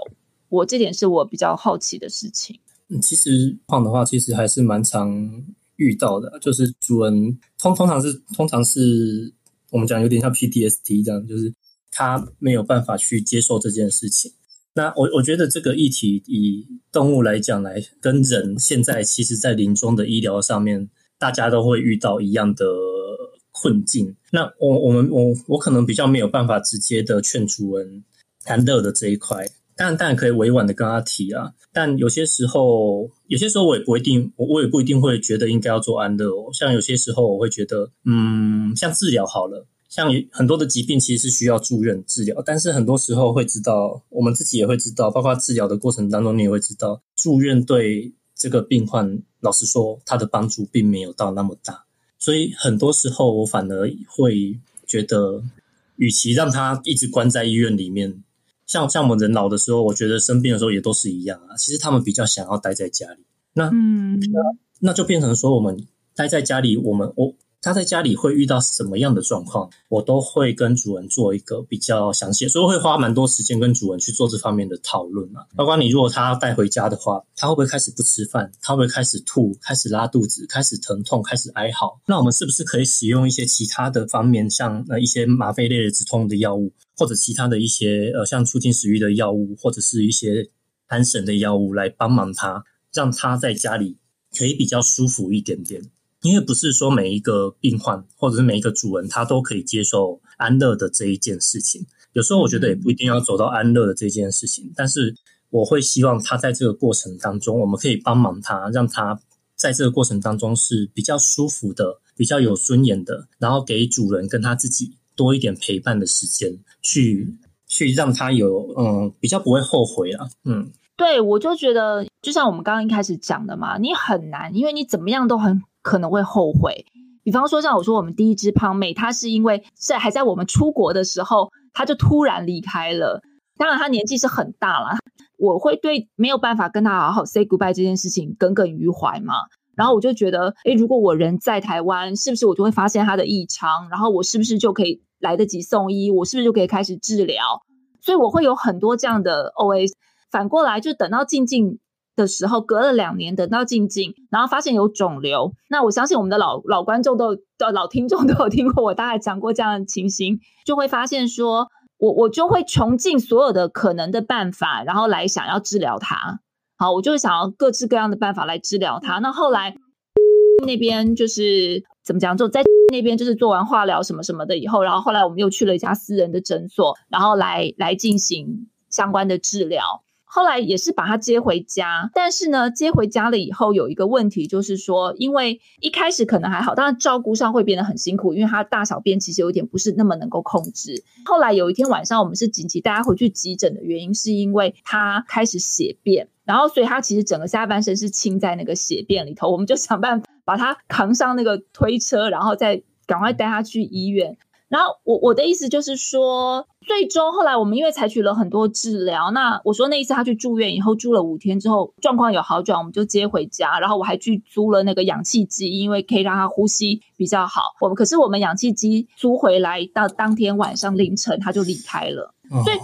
我这点是我比较好奇的事情。嗯，其实胖的话，其实还是蛮常遇到的，就是主人通通常是通常是我们讲有点像 PTSD 这样，就是他没有办法去接受这件事情。那我我觉得这个议题以动物来讲来跟人现在其实，在临终的医疗上面，大家都会遇到一样的困境。那我我们我我可能比较没有办法直接的劝主人安乐的这一块，但当然可以委婉的跟他提啊。但有些时候，有些时候我也不一定，我我也不一定会觉得应该要做安乐哦。像有些时候，我会觉得，嗯，像治疗好了。像很多的疾病其实是需要住院治疗，但是很多时候会知道，我们自己也会知道，包括治疗的过程当中，你也会知道，住院对这个病患，老实说，他的帮助并没有到那么大。所以很多时候，我反而会觉得，与其让他一直关在医院里面，像像我们人老的时候，我觉得生病的时候也都是一样啊。其实他们比较想要待在家里，那嗯，那就变成说，我们待在家里，我们我。他在家里会遇到什么样的状况，我都会跟主人做一个比较详细，所以会花蛮多时间跟主人去做这方面的讨论啊。包括你如果他带回家的话，他会不会开始不吃饭？他会不会开始吐、开始拉肚子、开始疼痛、开始哀嚎？那我们是不是可以使用一些其他的方面，像呃一些吗啡类的止痛的药物，或者其他的一些呃像促进食欲的药物，或者是一些安神的药物来帮忙他，让他在家里可以比较舒服一点点。因为不是说每一个病患或者是每一个主人他都可以接受安乐的这一件事情，有时候我觉得也不一定要走到安乐的这件事情，但是我会希望他在这个过程当中，我们可以帮忙他，让他在这个过程当中是比较舒服的、比较有尊严的，然后给主人跟他自己多一点陪伴的时间，去去让他有嗯比较不会后悔啊，嗯，对我就觉得就像我们刚刚一开始讲的嘛，你很难，因为你怎么样都很。可能会后悔，比方说像我说，我们第一只胖妹，她是因为在还在我们出国的时候，她就突然离开了。当然，她年纪是很大了，我会对没有办法跟她好好 say goodbye 这件事情耿耿于怀嘛。然后我就觉得，诶，如果我人在台湾，是不是我就会发现她的异常？然后我是不是就可以来得及送医？我是不是就可以开始治疗？所以我会有很多这样的 O A。反过来，就等到静静。的时候，隔了两年，等到静静，然后发现有肿瘤。那我相信我们的老老观众都、老听众都有听过我大概讲过这样的情形，就会发现说，我我就会穷尽所有的可能的办法，然后来想要治疗它。好，我就是想要各式各样的办法来治疗它。那后来那边就是怎么讲，就在那边就是做完化疗什么什么的以后，然后后来我们又去了一家私人的诊所，然后来来进行相关的治疗。后来也是把他接回家，但是呢，接回家了以后有一个问题，就是说，因为一开始可能还好，当然照顾上会变得很辛苦，因为他大小便其实有点不是那么能够控制。后来有一天晚上，我们是紧急带他回去急诊的原因，是因为他开始血便，然后所以他其实整个下半身是浸在那个血便里头，我们就想办法把他扛上那个推车，然后再赶快带他去医院。然后我我的意思就是说，最终后来我们因为采取了很多治疗，那我说那一次他去住院以后住了五天之后状况有好转，我们就接回家，然后我还去租了那个氧气机，因为可以让他呼吸比较好。我们可是我们氧气机租回来到当天晚上凌晨他就离开了，所以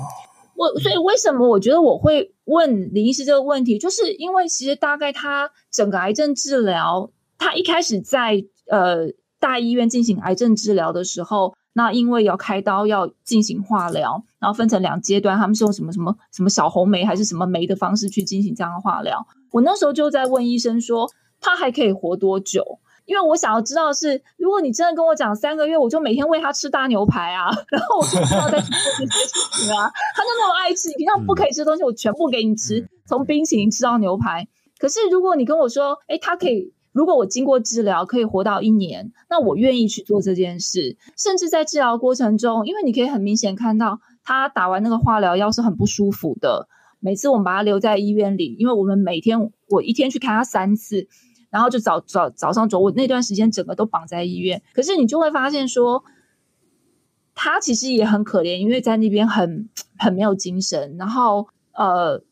我所以为什么我觉得我会问林医师这个问题，就是因为其实大概他整个癌症治疗，他一开始在呃大医院进行癌症治疗的时候。那因为要开刀要进行化疗，然后分成两阶段，他们是用什么什么什么小红梅还是什么梅的方式去进行这样的化疗。我那时候就在问医生说，他还可以活多久？因为我想要知道是，如果你真的跟我讲三个月，我就每天喂他吃大牛排啊，然后我就知道在做这些事情啊。他就那么爱吃，你平常不可以吃的东西，我全部给你吃，从冰淇淋吃到牛排。可是如果你跟我说，哎，他可以。如果我经过治疗可以活到一年，那我愿意去做这件事。甚至在治疗过程中，因为你可以很明显看到他打完那个化疗药是很不舒服的。每次我们把他留在医院里，因为我们每天我一天去看他三次，然后就早早早上走，我那段时间整个都绑在医院。可是你就会发现说，他其实也很可怜，因为在那边很很没有精神，然后呃。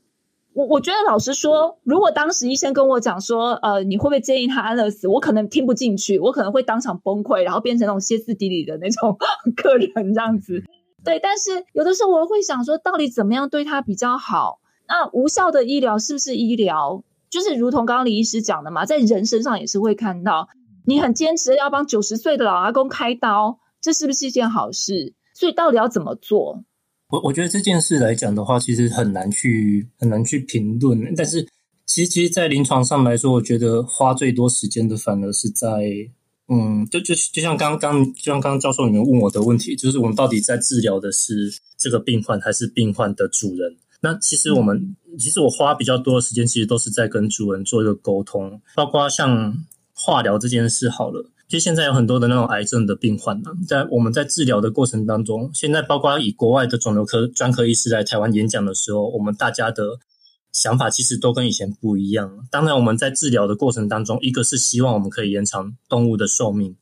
我我觉得老实说，如果当时医生跟我讲说，呃，你会不会建议他安乐死？我可能听不进去，我可能会当场崩溃，然后变成那种歇斯底里的那种 客人这样子。对，但是有的时候我会想说，到底怎么样对他比较好？那无效的医疗是不是医疗？就是如同刚刚李医师讲的嘛，在人身上也是会看到，你很坚持要帮九十岁的老阿公开刀，这是不是一件好事？所以到底要怎么做？我我觉得这件事来讲的话，其实很难去很难去评论。但是，其实其实，在临床上来说，我觉得花最多时间的，反而是在嗯，就就就像刚刚就像刚刚教授你们问我的问题，就是我们到底在治疗的是这个病患，还是病患的主人？那其实我们其实我花比较多的时间，其实都是在跟主人做一个沟通，包括像化疗这件事，好了。其实现在有很多的那种癌症的病患呢，在我们在治疗的过程当中，现在包括以国外的肿瘤科专科医师来台湾演讲的时候，我们大家的想法其实都跟以前不一样。当然，我们在治疗的过程当中，一个是希望我们可以延长动物的寿命，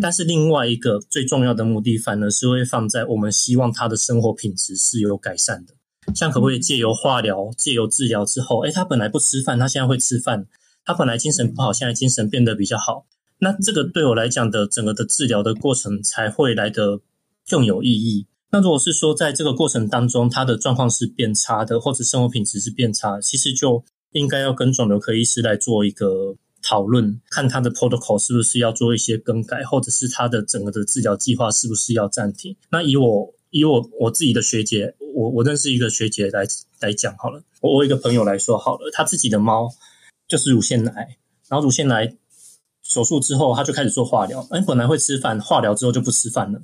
但是另外一个最重要的目的，反而是会放在我们希望它的生活品质是有改善的。像可不可以借由化疗、借由治疗之后，诶，他本来不吃饭，他现在会吃饭；他本来精神不好，现在精神变得比较好。那这个对我来讲的整个的治疗的过程才会来得更有意义。那如果是说在这个过程当中，他的状况是变差的，或者生活品质是变差，其实就应该要跟肿瘤科医师来做一个讨论，看他的 protocol 是不是要做一些更改，或者是他的整个的治疗计划是不是要暂停。那以我以我我自己的学姐，我我认识一个学姐来来讲好了，我我一个朋友来说好了，他自己的猫就是乳腺癌，然后乳腺癌。手术之后，他就开始做化疗。哎，本来会吃饭，化疗之后就不吃饭了。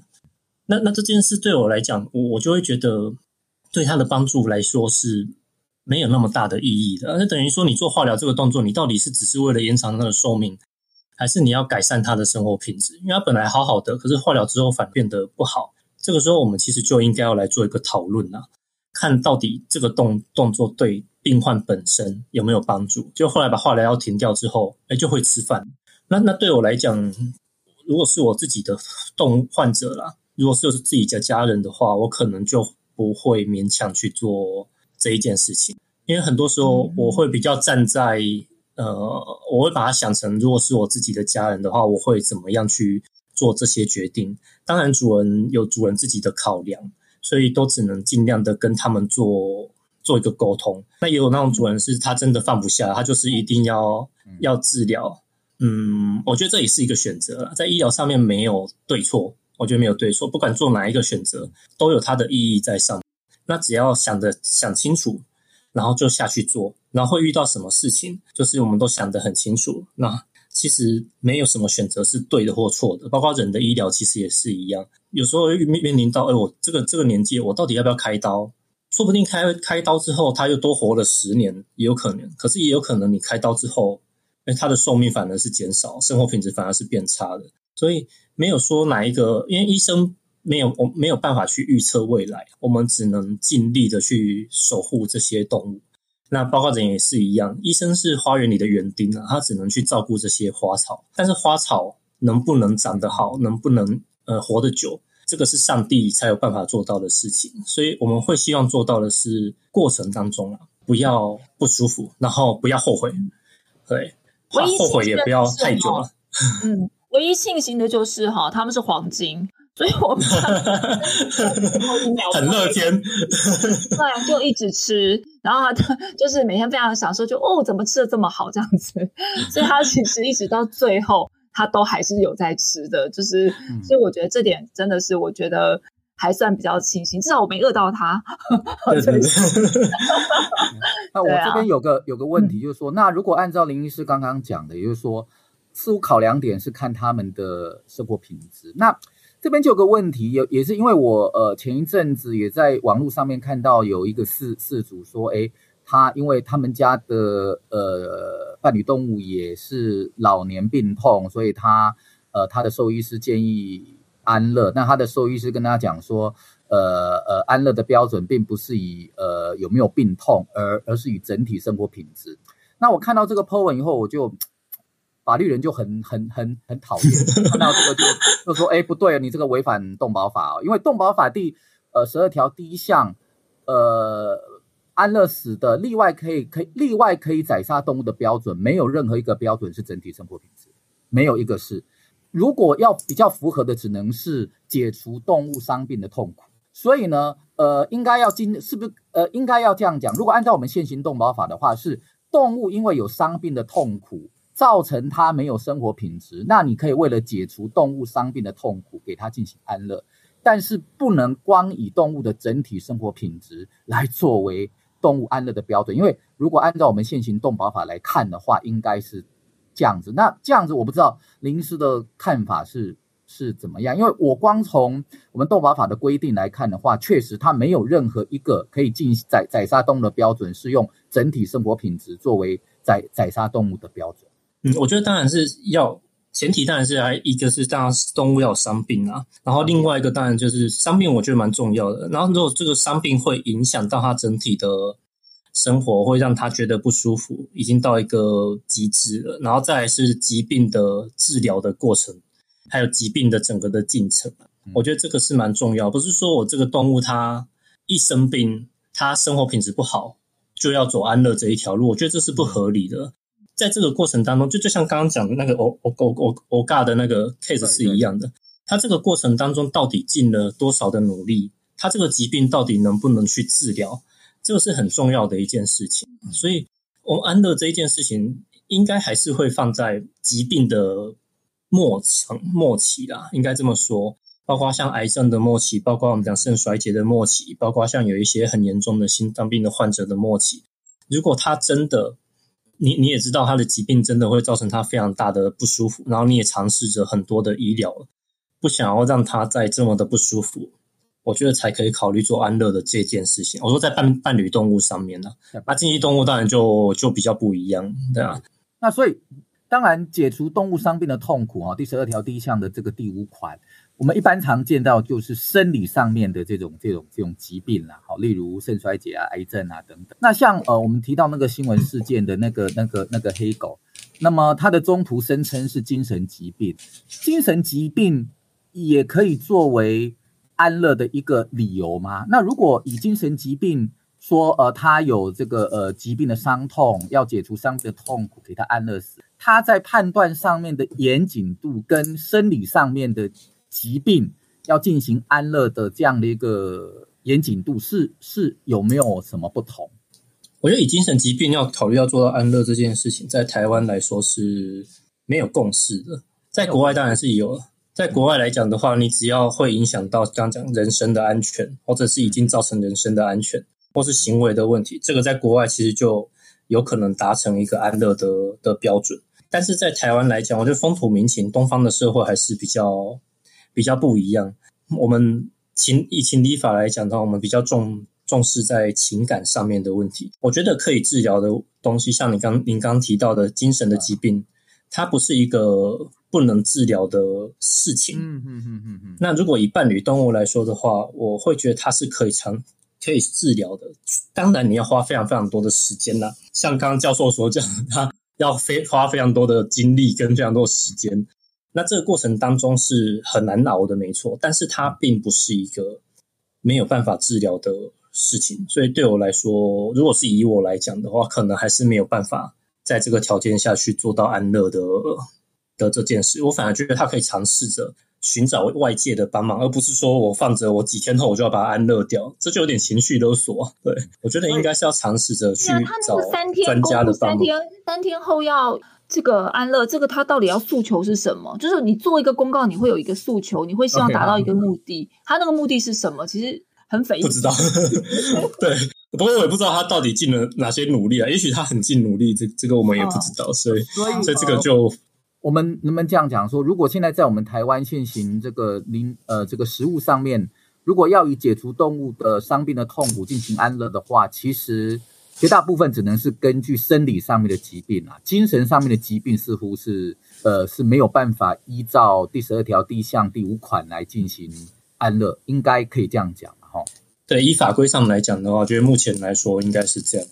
那那这件事对我来讲，我我就会觉得对他的帮助来说是没有那么大的意义的。那等于说，你做化疗这个动作，你到底是只是为了延长他的寿命，还是你要改善他的生活品质？因为他本来好好的，可是化疗之后反变得不好。这个时候，我们其实就应该要来做一个讨论啊，看到底这个动动作对病患本身有没有帮助。就后来把化疗药停掉之后，哎，就会吃饭。那那对我来讲，如果是我自己的动患者啦，如果是自己的家人的话，我可能就不会勉强去做这一件事情，因为很多时候我会比较站在呃，我会把它想成，如果是我自己的家人的话，我会怎么样去做这些决定？当然，主人有主人自己的考量，所以都只能尽量的跟他们做做一个沟通。那也有那种主人是他真的放不下，他就是一定要要治疗。嗯，我觉得这也是一个选择了，在医疗上面没有对错，我觉得没有对错，不管做哪一个选择，都有它的意义在上。那只要想的想清楚，然后就下去做，然后会遇到什么事情，就是我们都想得很清楚。那其实没有什么选择是对的或错的，包括人的医疗其实也是一样。有时候面面临到，哎，我这个这个年纪，我到底要不要开刀？说不定开开刀之后，他又多活了十年，也有可能。可是也有可能，你开刀之后，哎，他的寿命反而是减少，生活品质反而是变差的。所以没有说哪一个，因为医生没有我没有办法去预测未来，我们只能尽力的去守护这些动物。那包括人也是一样，医生是花园里的园丁啊，他只能去照顾这些花草。但是花草能不能长得好，能不能呃活得久？这个是上帝才有办法做到的事情，所以我们会希望做到的是过程当中啊，不要不舒服，然后不要后悔，对，后悔也不要太久了。嗯，唯一庆幸的就是哈，他们是黄金，所以我们 很乐天，对，就一直吃，然后他就是每天非常享受，就哦，怎么吃的这么好这样子，所以他其实一直到最后。他都还是有在吃的，就是，所以我觉得这点真的是，我觉得还算比较庆幸，至少我没饿到他。那我这边有个有个问题，就是说，那如果按照林医师刚刚讲的，也就是说，似乎考量点是看他们的生活品质。那这边就有个问题，也也是因为我呃前一阵子也在网络上面看到有一个事事主说，哎。他因为他们家的呃伴侣动物也是老年病痛，所以他呃他的兽医师建议安乐。那他的兽医师跟他讲说，呃呃安乐的标准并不是以呃有没有病痛，而而是以整体生活品质。那我看到这个 po 文以后，我就法律人就很很很很讨厌，看到这个就 就说，哎不对，你这个违反动保法哦，因为动保法第呃十二条第一项呃。安乐死的例外可以可以例外可以宰杀动物的标准，没有任何一个标准是整体生活品质，没有一个是。如果要比较符合的，只能是解除动物伤病的痛苦。所以呢，呃，应该要经是不是呃，应该要这样讲。如果按照我们现行动保法的话，是动物因为有伤病的痛苦，造成它没有生活品质，那你可以为了解除动物伤病的痛苦，给它进行安乐，但是不能光以动物的整体生活品质来作为。动物安乐的标准，因为如果按照我们现行动保法来看的话，应该是这样子。那这样子，我不知道林师的看法是是怎么样。因为我光从我们斗法法的规定来看的话，确实它没有任何一个可以进宰宰杀动物的标准是用整体生活品质作为宰宰杀动物的标准。嗯，我觉得当然是要。前提当然是还一个是当然动物要有伤病啊，然后另外一个当然就是伤病，我觉得蛮重要的。然后如果这个伤病会影响到它整体的生活，会让他觉得不舒服，已经到一个极致了。然后再来是疾病的治疗的过程，还有疾病的整个的进程，我觉得这个是蛮重要。不是说我这个动物它一生病，它生活品质不好，就要走安乐这一条路，我觉得这是不合理的。在这个过程当中，就就像刚刚讲的那个欧欧欧欧欧嘎的那个 case 是一样的。他这个过程当中到底尽了多少的努力？他这个疾病到底能不能去治疗？这个是很重要的一件事情。所以，我们安乐这一件事情，应该还是会放在疾病的末层末期啦，应该这么说。包括像癌症的末期，包括我们讲肾衰竭的末期，包括像有一些很严重的心脏病的患者的末期，如果他真的你你也知道他的疾病真的会造成他非常大的不舒服，然后你也尝试着很多的医疗，不想要让他再这么的不舒服，我觉得才可以考虑做安乐的这件事情。我说在伴伴侣动物上面呢，那经济动物当然就就比较不一样，对啊。那所以当然解除动物伤病的痛苦啊，第十二条第一项的这个第五款。我们一般常见到就是生理上面的这种这种这种疾病啦，好，例如肾衰竭啊、癌症啊等等。那像呃，我们提到那个新闻事件的那个那个那个黑狗，那么它的中途声称是精神疾病，精神疾病也可以作为安乐的一个理由吗？那如果以精神疾病说，呃，他有这个呃疾病的伤痛，要解除伤的痛苦，给他安乐死，他在判断上面的严谨度跟生理上面的。疾病要进行安乐的这样的一个严谨度是是有没有什么不同？我觉得以精神疾病要考虑要做到安乐这件事情，在台湾来说是没有共识的。在国外当然是有了，在国外来讲的话，你只要会影响到刚讲人身的安全，或者是已经造成人身的安全，或是行为的问题，这个在国外其实就有可能达成一个安乐的的标准。但是在台湾来讲，我觉得风土民情，东方的社会还是比较。比较不一样，我们情以情理法来讲的话，我们比较重重视在情感上面的问题。我觉得可以治疗的东西，像你刚您刚提到的精神的疾病，它不是一个不能治疗的事情。嗯嗯嗯嗯嗯。那如果以伴侣动物来说的话，我会觉得它是可以长可以治疗的。当然，你要花非常非常多的时间啦。像刚刚教授所讲，他要非花非常多的精力跟非常多的时间。那这个过程当中是很难熬的，没错。但是它并不是一个没有办法治疗的事情。所以对我来说，如果是以我来讲的话，可能还是没有办法在这个条件下去做到安乐的的这件事。我反而觉得他可以尝试着。寻找外界的帮忙，而不是说我放着，我几天后我就要把它安乐掉，这就有点情绪勒索。对我觉得应该是要尝试着去找专家的帮忙。三天三天后要这个安乐，这个他到底要诉求是什么？就是你做一个公告，你会有一个诉求，你会希望达到一个目的。他那个目的是什么？其实很匪夷。不知道。对，不过我也不知道他到底尽了哪些努力啊。也许他很尽努力，这这个我们也不知道。所以，所以这个就。我们能不能这样讲说，如果现在在我们台湾现行这个临呃这个食物上面，如果要以解除动物的伤病的痛苦进行安乐的话，其实绝大部分只能是根据生理上面的疾病啊，精神上面的疾病似乎是呃是没有办法依照第十二条第一项第五款来进行安乐，应该可以这样讲哈。对，依法规上来讲的话，我觉得目前来说应该是这样。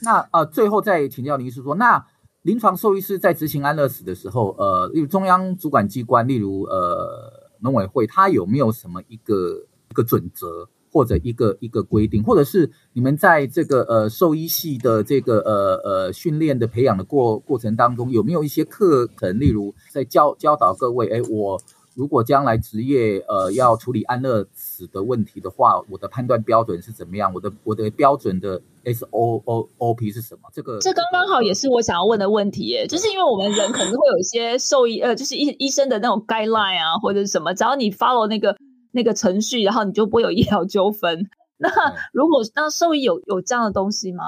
那呃，最后再请教林医师说，那。临床兽医师在执行安乐死的时候，呃，例如中央主管机关，例如呃农委会，它有没有什么一个一个准则或者一个一个规定，或者是你们在这个呃兽医系的这个呃呃训练的培养的过过程当中，有没有一些课程，例如在教教导各位，哎，我。如果将来职业呃要处理安乐死的问题的话，我的判断标准是怎么样？我的我的标准的 S O O O P 是什么？这个这刚刚好也是我想要问的问题耶，就是因为我们人可能会有一些兽医呃，就是医医生的那种 guideline 啊，或者是什么，只要你 follow 那个那个程序，然后你就不会有医疗纠纷。那如果那兽医有有这样的东西吗？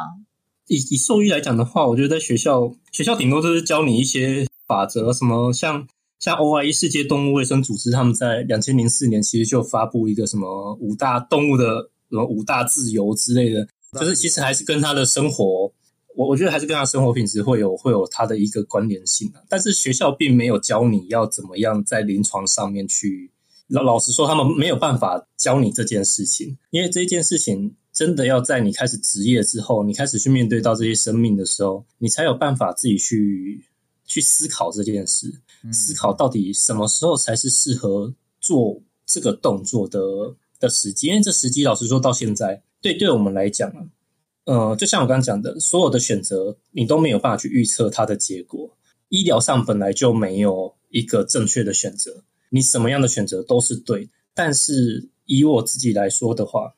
以以兽医来讲的话，我觉得在学校学校顶多就是教你一些法则，什么像。像 OIE 世界动物卫生组织，他们在两千零四年其实就发布一个什么五大动物的什么五大自由之类的，就是其实还是跟他的生活，我我觉得还是跟他生活品质会有会有他的一个关联性的。但是学校并没有教你要怎么样在临床上面去，老老实说，他们没有办法教你这件事情，因为这件事情真的要在你开始职业之后，你开始去面对到这些生命的时候，你才有办法自己去去思考这件事。思考到底什么时候才是适合做这个动作的的时机？因为这时机，老实说，到现在，对对我们来讲啊，呃，就像我刚刚讲的，所有的选择你都没有办法去预测它的结果。医疗上本来就没有一个正确的选择，你什么样的选择都是对。但是以我自己来说的话，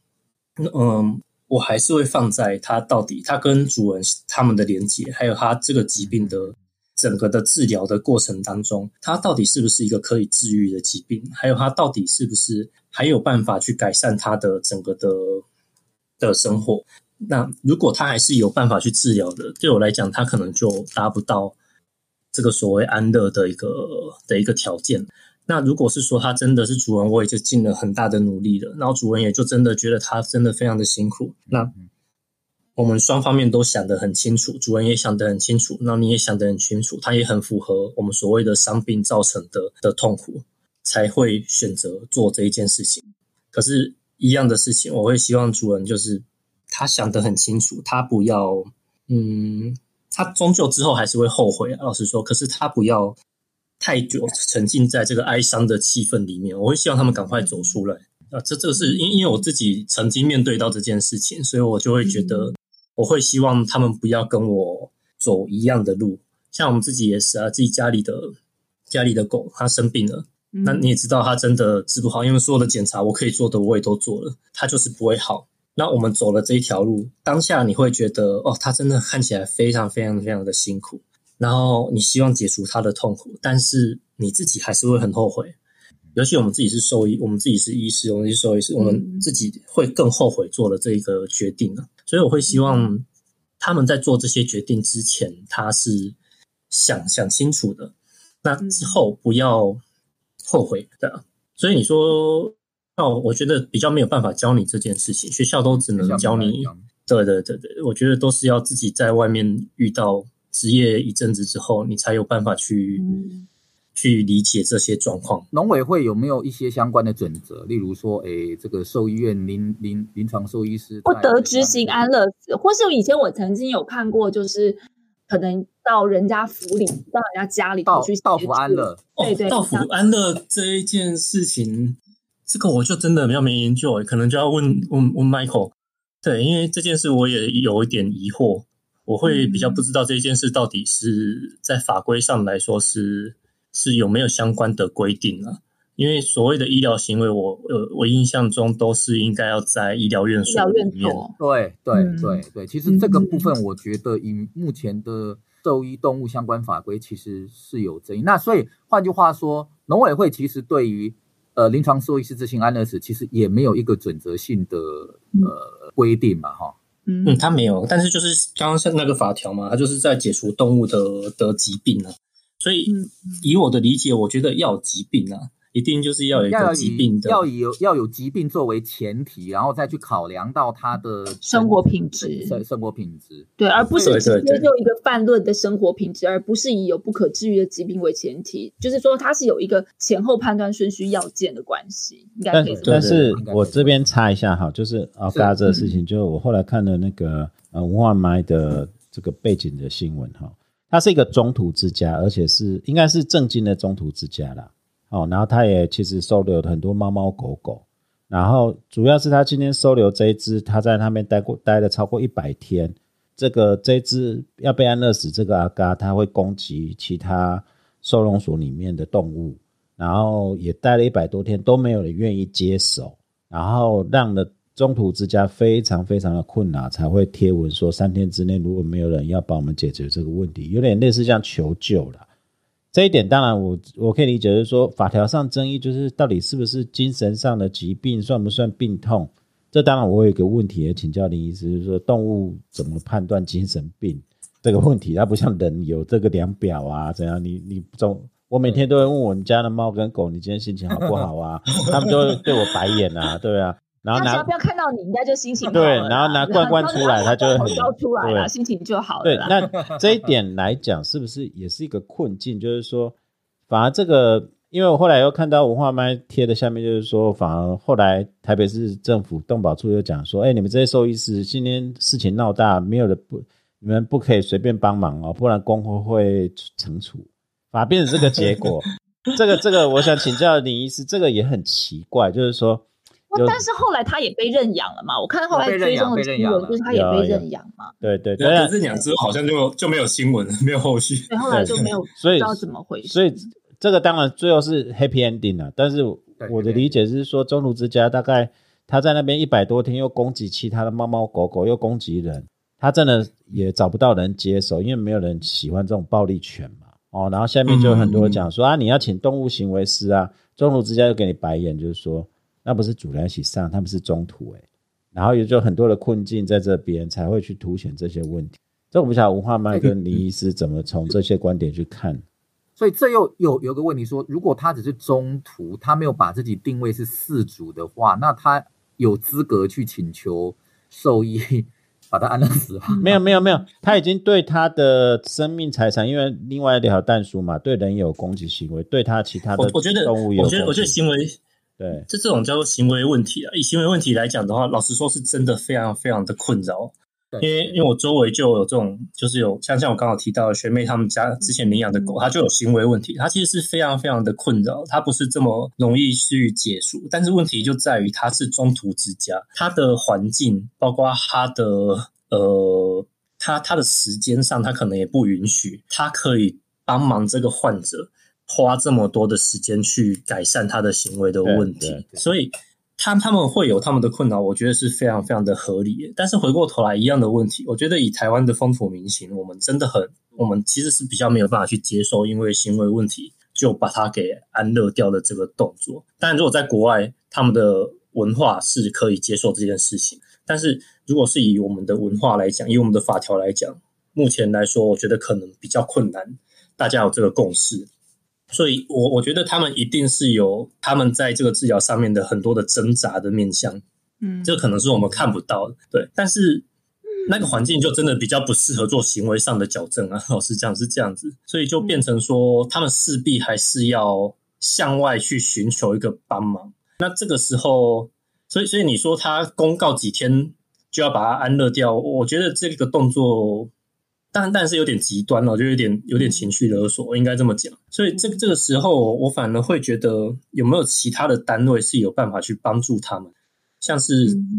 嗯，我还是会放在它到底它跟主人他们的连接，还有它这个疾病的。整个的治疗的过程当中，它到底是不是一个可以治愈的疾病？还有它到底是不是还有办法去改善它的整个的的生活？那如果它还是有办法去治疗的，对我来讲，它可能就达不到这个所谓安乐的一个的一个条件。那如果是说他真的是主人，我也就尽了很大的努力了，然后主人也就真的觉得他真的非常的辛苦，那。我们双方面都想得很清楚，主人也想得很清楚，那你也想得很清楚，他也很符合我们所谓的伤病造成的的痛苦，才会选择做这一件事情。可是，一样的事情，我会希望主人就是他想得很清楚，他不要，嗯，他终究之后还是会后悔。老实说，可是他不要太久沉浸在这个哀伤的气氛里面。我会希望他们赶快走出来。啊，这这个是因因为我自己曾经面对到这件事情，所以我就会觉得。我会希望他们不要跟我走一样的路，像我们自己也是啊，自己家里的家里的狗它生病了，那你也知道它真的治不好，因为所有的检查我可以做的我也都做了，它就是不会好。那我们走了这一条路，当下你会觉得哦，它真的看起来非常非常非常的辛苦，然后你希望解除它的痛苦，但是你自己还是会很后悔。尤其我们自己是兽医，我们自己是医师，我们是兽医师，我们自己会更后悔做了这一个决定啊。所以我会希望他们在做这些决定之前，他是想想清楚的。那之后不要后悔的。所以你说那我觉得比较没有办法教你这件事情，学校都只能教你。对对对对，我觉得都是要自己在外面遇到职业一阵子之后，你才有办法去去理解这些状况。农委会有没有一些相关的准则？例如说，哎，这个兽医院临临临床兽医师不得执行安乐死，或是以前我曾经有看过，就是可能到人家府里，到人家家里头去到府安乐。对对，到府安乐这一件事情，这个我就真的比较没研究，可能就要问问问 Michael。对，因为这件事我也有一点疑惑，我会比较不知道这件事到底是在法规上来说是是有没有相关的规定啊？因为所谓的医疗行为，我呃我印象中都是应该要在医疗院所里面。对对对对，其实这个部分我觉得以目前的兽医动物相关法规其实是有争议。那所以换句话说，农委会其实对于。呃，临床兽医师执行安乐死其实也没有一个准则性的呃规定嘛，哈。嗯，他没有，但是就是刚刚像那个法条嘛，他就是在解除动物的的疾病啊。所以以我的理解，我觉得要疾病啊。一定就是要有一个疾病的，要有要有疾病作为前提，然后再去考量到他的生活品质，生生活品质，对，而不是直接就一个泛论的生活品质，而不是以有不可治愈的疾病为前提，就是说它是有一个前后判断顺序要件的关系。应该可以。但是我这边插一下哈，就是啊，刚刚这个事情，就我后来看了那个呃文化麦的这个背景的新闻哈，它是一个中途之家，而且是应该是正经的中途之家啦。哦，然后他也其实收留了很多猫猫狗狗，然后主要是他今天收留这一只，他在那边待过待了超过一百天，这个这只要被安乐死，这个阿嘎他会攻击其他收容所里面的动物，然后也待了一百多天都没有人愿意接手，然后让了中途之家非常非常的困难，才会贴文说三天之内如果没有人要帮我们解决这个问题，有点类似像求救了。这一点当然，我我可以理解，就是说法条上争议，就是到底是不是精神上的疾病，算不算病痛？这当然我有一个问题也请教林医师，就是说动物怎么判断精神病这个问题？它不像人有这个量表啊，怎样？你你总我每天都会问我们家的猫跟狗，你今天心情好不好啊？他们就会对我白眼啊，对啊。然后拿不要看到你，应该就心情好对，然后拿罐罐出来，他就会很出来了，心情就好了。对，那这一点来讲，是不是也是一个困境？就是说，反而这个，因为我后来又看到文化麦贴的下面，就是说，反而后来台北市政府动保处又讲说，哎，你们这些兽医师今天事情闹大，没有的不，你们不可以随便帮忙哦，不然工会会惩处，反而变成这个结果。这 个这个，我想请教林医师，这个也很奇怪，就是说。但是后来他也被认养了嘛？我看后来追踪的新闻，就是他也被认养嘛。对对对，认养之后好像就就没有新闻，没有后续。对，后来就没有，所以知道怎么回事。所以这个当然最后是 happy ending 啊。但是我的理解是说，中途之家大概他在那边一百多天，又攻击其他的猫猫狗狗，又攻击人，他真的也找不到人接手，因为没有人喜欢这种暴力犬嘛。哦，然后下面就有很多人讲说啊，你要请动物行为师啊，中途之家又给你白眼，就是说。那不是主人一起上，他们是中途哎，然后也就很多的困境在这边，才会去凸显这些问题。这我们想文化麦跟林医师怎么从这些观点去看？所以这又有有个问题说，如果他只是中途，他没有把自己定位是四主的话，那他有资格去请求兽医把他安乐死吗？没有没有没有，他已经对他的生命财产，因为另外一条蛋书嘛，对人有攻击行为，对他其他的我觉得动物有，我觉得我觉得行为。对，这这种叫做行为问题啊。以行为问题来讲的话，老实说，是真的非常非常的困扰。因为因为我周围就有这种，就是有像像我刚好提到的学妹他们家之前领养的狗，它就有行为问题。它其实是非常非常的困扰，它不是这么容易去解除。但是问题就在于它是中途之家，它的环境包括它的呃，它它的时间上，它可能也不允许，它可以帮忙这个患者。花这么多的时间去改善他的行为的问题，所以他他们会有他们的困扰，我觉得是非常非常的合理。但是回过头来一样的问题，我觉得以台湾的风土民情，我们真的很，我们其实是比较没有办法去接受，因为行为问题就把它给安乐掉的这个动作。但如果在国外，他们的文化是可以接受这件事情，但是如果是以我们的文化来讲，以我们的法条来讲，目前来说，我觉得可能比较困难，大家有这个共识。所以我我觉得他们一定是有他们在这个治疗上面的很多的挣扎的面向，嗯，这可能是我们看不到的，对。但是那个环境就真的比较不适合做行为上的矫正啊，老实讲是这样子，所以就变成说他们势必还是要向外去寻求一个帮忙。那这个时候，所以所以你说他公告几天就要把它安乐掉，我觉得这个动作。但但是有点极端了，就有点有点情绪勒索，应该这么讲。所以这这个时候，我反而会觉得有没有其他的单位是有办法去帮助他们，像是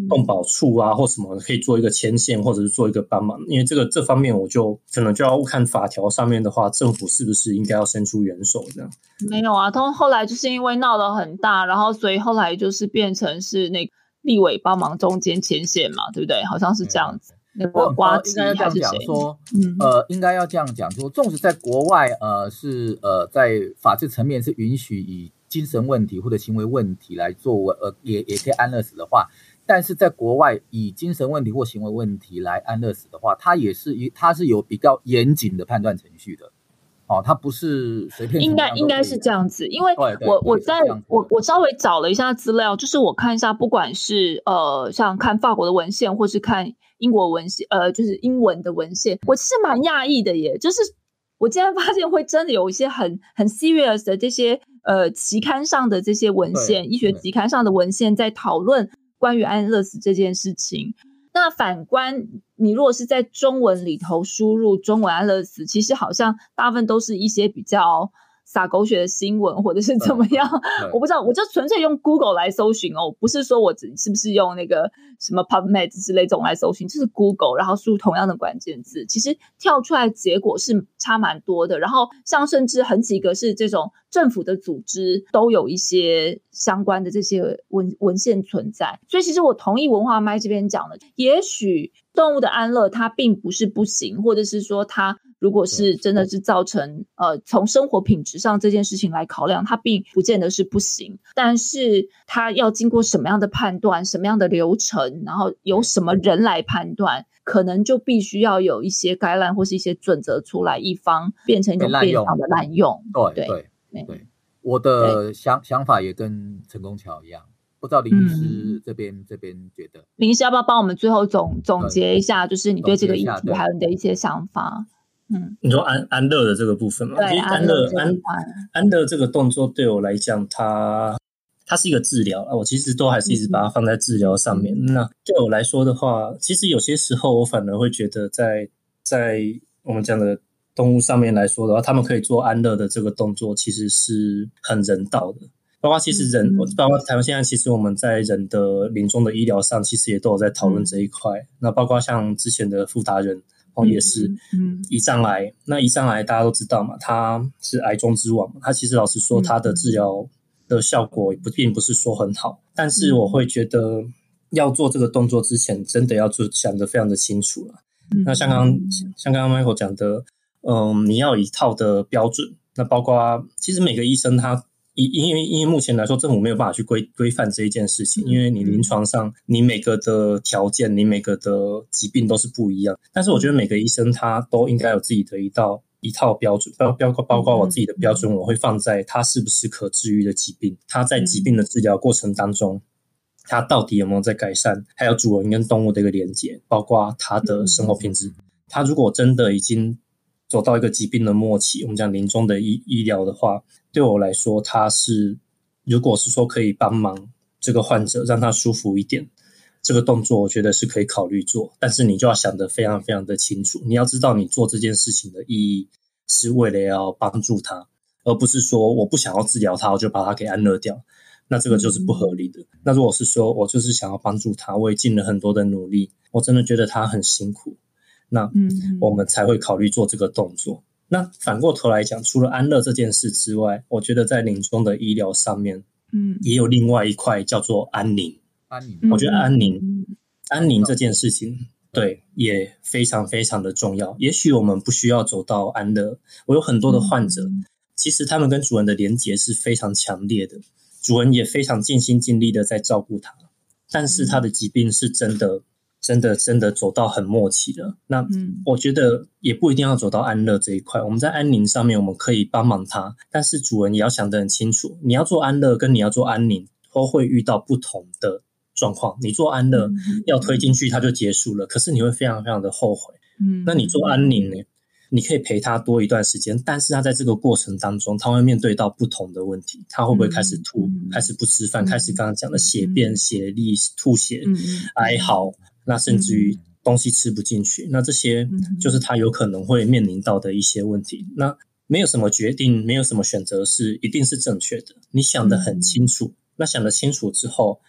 动保处啊或什么，可以做一个牵线，或者是做一个帮忙。因为这个这方面，我就可能就要看法条上面的话，政府是不是应该要伸出援手这样？没有啊，他后来就是因为闹得很大，然后所以后来就是变成是那立委帮忙中间牵线嘛，对不对？好像是这样子。那个瓜应该要这样讲说，呃，应该要这样讲说，纵使在国外，呃，是呃，在法治层面是允许以精神问题或者行为问题来作为，呃，也也可以安乐死的话，但是在国外以精神问题或行为问题来安乐死的话，它也是一，它是有比较严谨的判断程序的。哦，它不是随便。应该应该是这样子，因为我我在我我稍微找了一下资料，就是我看一下，不管是呃，像看法国的文献，或是看。英国文献，呃，就是英文的文献，我其实蛮讶异的耶。就是我竟然发现会真的有一些很很 serious 的这些呃期刊上的这些文献，医学期刊上的文献在讨论关于安乐死这件事情。那反观你如果是在中文里头输入中文安乐死，其实好像大部分都是一些比较。撒狗血的新闻，或者是怎么样？我不知道，我就纯粹用 Google 来搜寻哦，不是说我是不是用那个什么 PubMed 之类这种来搜寻，就是 Google，然后输入同样的关键字，其实跳出来结果是差蛮多的。然后像甚至很几个是这种政府的组织都有一些相关的这些文文献存在，所以其实我同意文化麦这边讲的，也许动物的安乐它并不是不行，或者是说它。如果是真的是造成呃，从生活品质上这件事情来考量，它并不见得是不行，但是它要经过什么样的判断，什么样的流程，然后由什么人来判断，可能就必须要有一些概览或是一些准则出来，一方变成一种变相的滥用。对对对，我的想想法也跟陈功桥一样，不知道林医师这边这边觉得，林医师要不要帮我们最后总总结一下，就是你对这个议题还有你的一些想法？嗯，你说安安乐的这个部分嘛？对，安乐安安乐这个动作对我来讲，它它是一个治疗啊。我其实都还是一直把它放在治疗上面。那对我来说的话，其实有些时候我反而会觉得，在在我们讲的动物上面来说的话，他们可以做安乐的这个动作，其实是很人道的。包括其实人，包括台湾现在其实我们在人的临终的医疗上，其实也都有在讨论这一块。那包括像之前的富达人。哦，也是，嗯，胰脏癌，那胰脏癌大家都知道嘛，它是癌中之王。它其实老实说，它的治疗的效果不并不是说很好。但是我会觉得，要做这个动作之前，真的要做想得非常的清楚了。那像刚像刚刚 Michael 讲的，嗯，你要一套的标准。那包括其实每个医生他。因因为因为目前来说，政府没有办法去规规范这一件事情，因为你临床上你每个的条件，你每个的疾病都是不一样。但是我觉得每个医生他都应该有自己的一道一套标准，包包括包括我自己的标准，我会放在他是不是可治愈的疾病，他在疾病的治疗过程当中，他到底有没有在改善，还有主人跟动物的一个连接，包括他的生活品质。他如果真的已经走到一个疾病的末期，我们讲临终的医医疗的话。对我来说，他是如果是说可以帮忙这个患者让他舒服一点，这个动作我觉得是可以考虑做。但是你就要想得非常非常的清楚，你要知道你做这件事情的意义是为了要帮助他，而不是说我不想要治疗他，我就把他给安乐掉，那这个就是不合理的。那如果是说我就是想要帮助他，我也尽了很多的努力，我真的觉得他很辛苦，那我们才会考虑做这个动作。那反过头来讲，除了安乐这件事之外，我觉得在临终的医疗上面，嗯，也有另外一块叫做安宁。安宁，我觉得安宁，安宁这件事情，对，也非常非常的重要。也许我们不需要走到安乐，我有很多的患者，其实他们跟主人的连结是非常强烈的，主人也非常尽心尽力的在照顾他，但是他的疾病是真的真的真的走到很默契了。那我觉得也不一定要走到安乐这一块，我们在安宁上面我们可以帮忙他，但是主人也要想得很清楚，你要做安乐跟你要做安宁都会遇到不同的状况。你做安乐要推进去，它就结束了，可是你会非常非常的后悔。嗯，那你做安宁呢？你可以陪他多一段时间，但是他在这个过程当中，他会面对到不同的问题。他会不会开始吐，开始不吃饭，开始刚刚讲的血便、血痢、吐血、哀嚎，那甚至于东西吃不进去，那这些就是他有可能会面临到的一些问题。那没有什么决定，没有什么选择是一定是正确的。你想的很清楚，那想得清楚之后，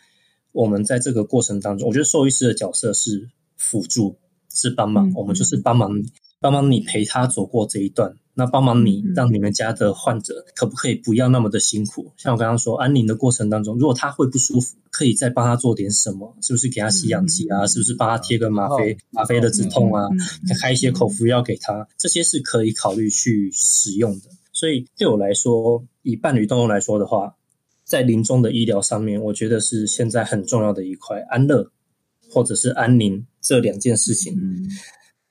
我们在这个过程当中，我觉得兽医师的角色是辅助，是帮忙，我们就是帮忙。帮忙你陪他走过这一段，那帮忙你让你们家的患者可不可以不要那么的辛苦？像我刚刚说安宁的过程当中，如果他会不舒服，可以再帮他做点什么？是不是给他吸氧气啊？是不是帮他贴个吗啡吗啡的止痛啊？开一些口服药给他，这些是可以考虑去使用的。所以对我来说，以伴侣动物来说的话，在临终的医疗上面，我觉得是现在很重要的一块安乐或者是安宁这两件事情。